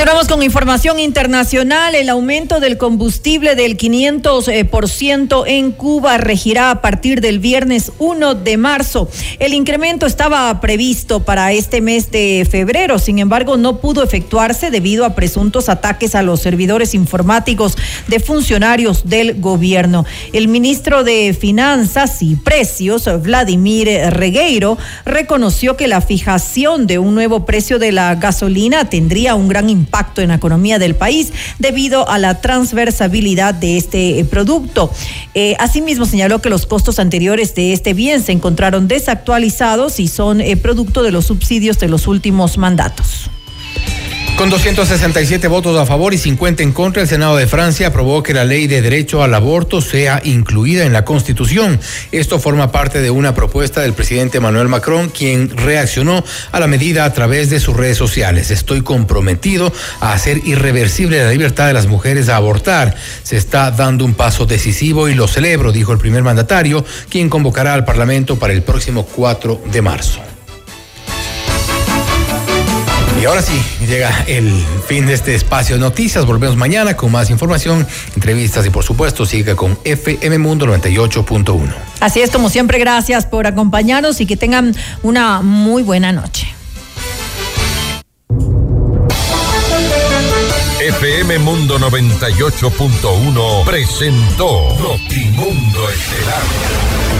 Continuamos con información internacional. El aumento del combustible del 500% eh, en Cuba regirá a partir del viernes 1 de marzo. El incremento estaba previsto para este mes de febrero, sin embargo no pudo efectuarse debido a presuntos ataques a los servidores informáticos de funcionarios del gobierno. El ministro de Finanzas y Precios, Vladimir Regueiro, reconoció que la fijación de un nuevo precio de la gasolina tendría un gran impacto impacto en la economía del país debido a la transversabilidad de este eh, producto. Eh, asimismo, señaló que los costos anteriores de este bien se encontraron desactualizados y son eh, producto de los subsidios de los últimos mandatos. Con 267 votos a favor y 50 en contra, el Senado de Francia aprobó que la ley de derecho al aborto sea incluida en la Constitución. Esto forma parte de una propuesta del presidente Manuel Macron, quien reaccionó a la medida a través de sus redes sociales. Estoy comprometido a hacer irreversible la libertad de las mujeres a abortar. Se está dando un paso decisivo y lo celebro, dijo el primer mandatario, quien convocará al Parlamento para el próximo 4 de marzo. Y ahora sí, llega el fin de este espacio de noticias. Volvemos mañana con más información, entrevistas y por supuesto siga con FM Mundo 98.1. Así es, como siempre, gracias por acompañarnos y que tengan una muy buena noche. FM Mundo 98.1 presentó Notimundo Estelar.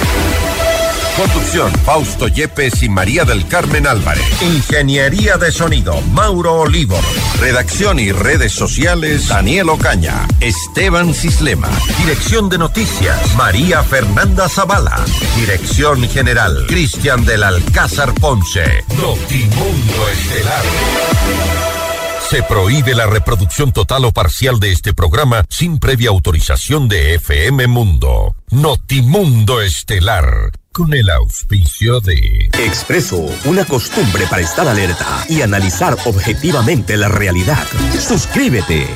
Conducción, Fausto Yepes y María del Carmen Álvarez. Ingeniería de sonido, Mauro Olivo. Redacción y redes sociales, Daniel Ocaña. Esteban Cislema. Dirección de noticias, María Fernanda Zavala. Dirección general, Cristian del Alcázar Ponce. Notimundo Estelar. Se prohíbe la reproducción total o parcial de este programa sin previa autorización de FM Mundo. Notimundo Estelar con el auspicio de Expreso, una costumbre para estar alerta y analizar objetivamente la realidad. Suscríbete.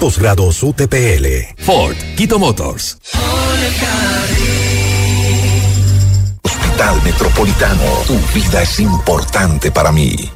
Posgrados UTPL. Ford, Quito Motors. Hospital Metropolitano, tu vida es importante para mí.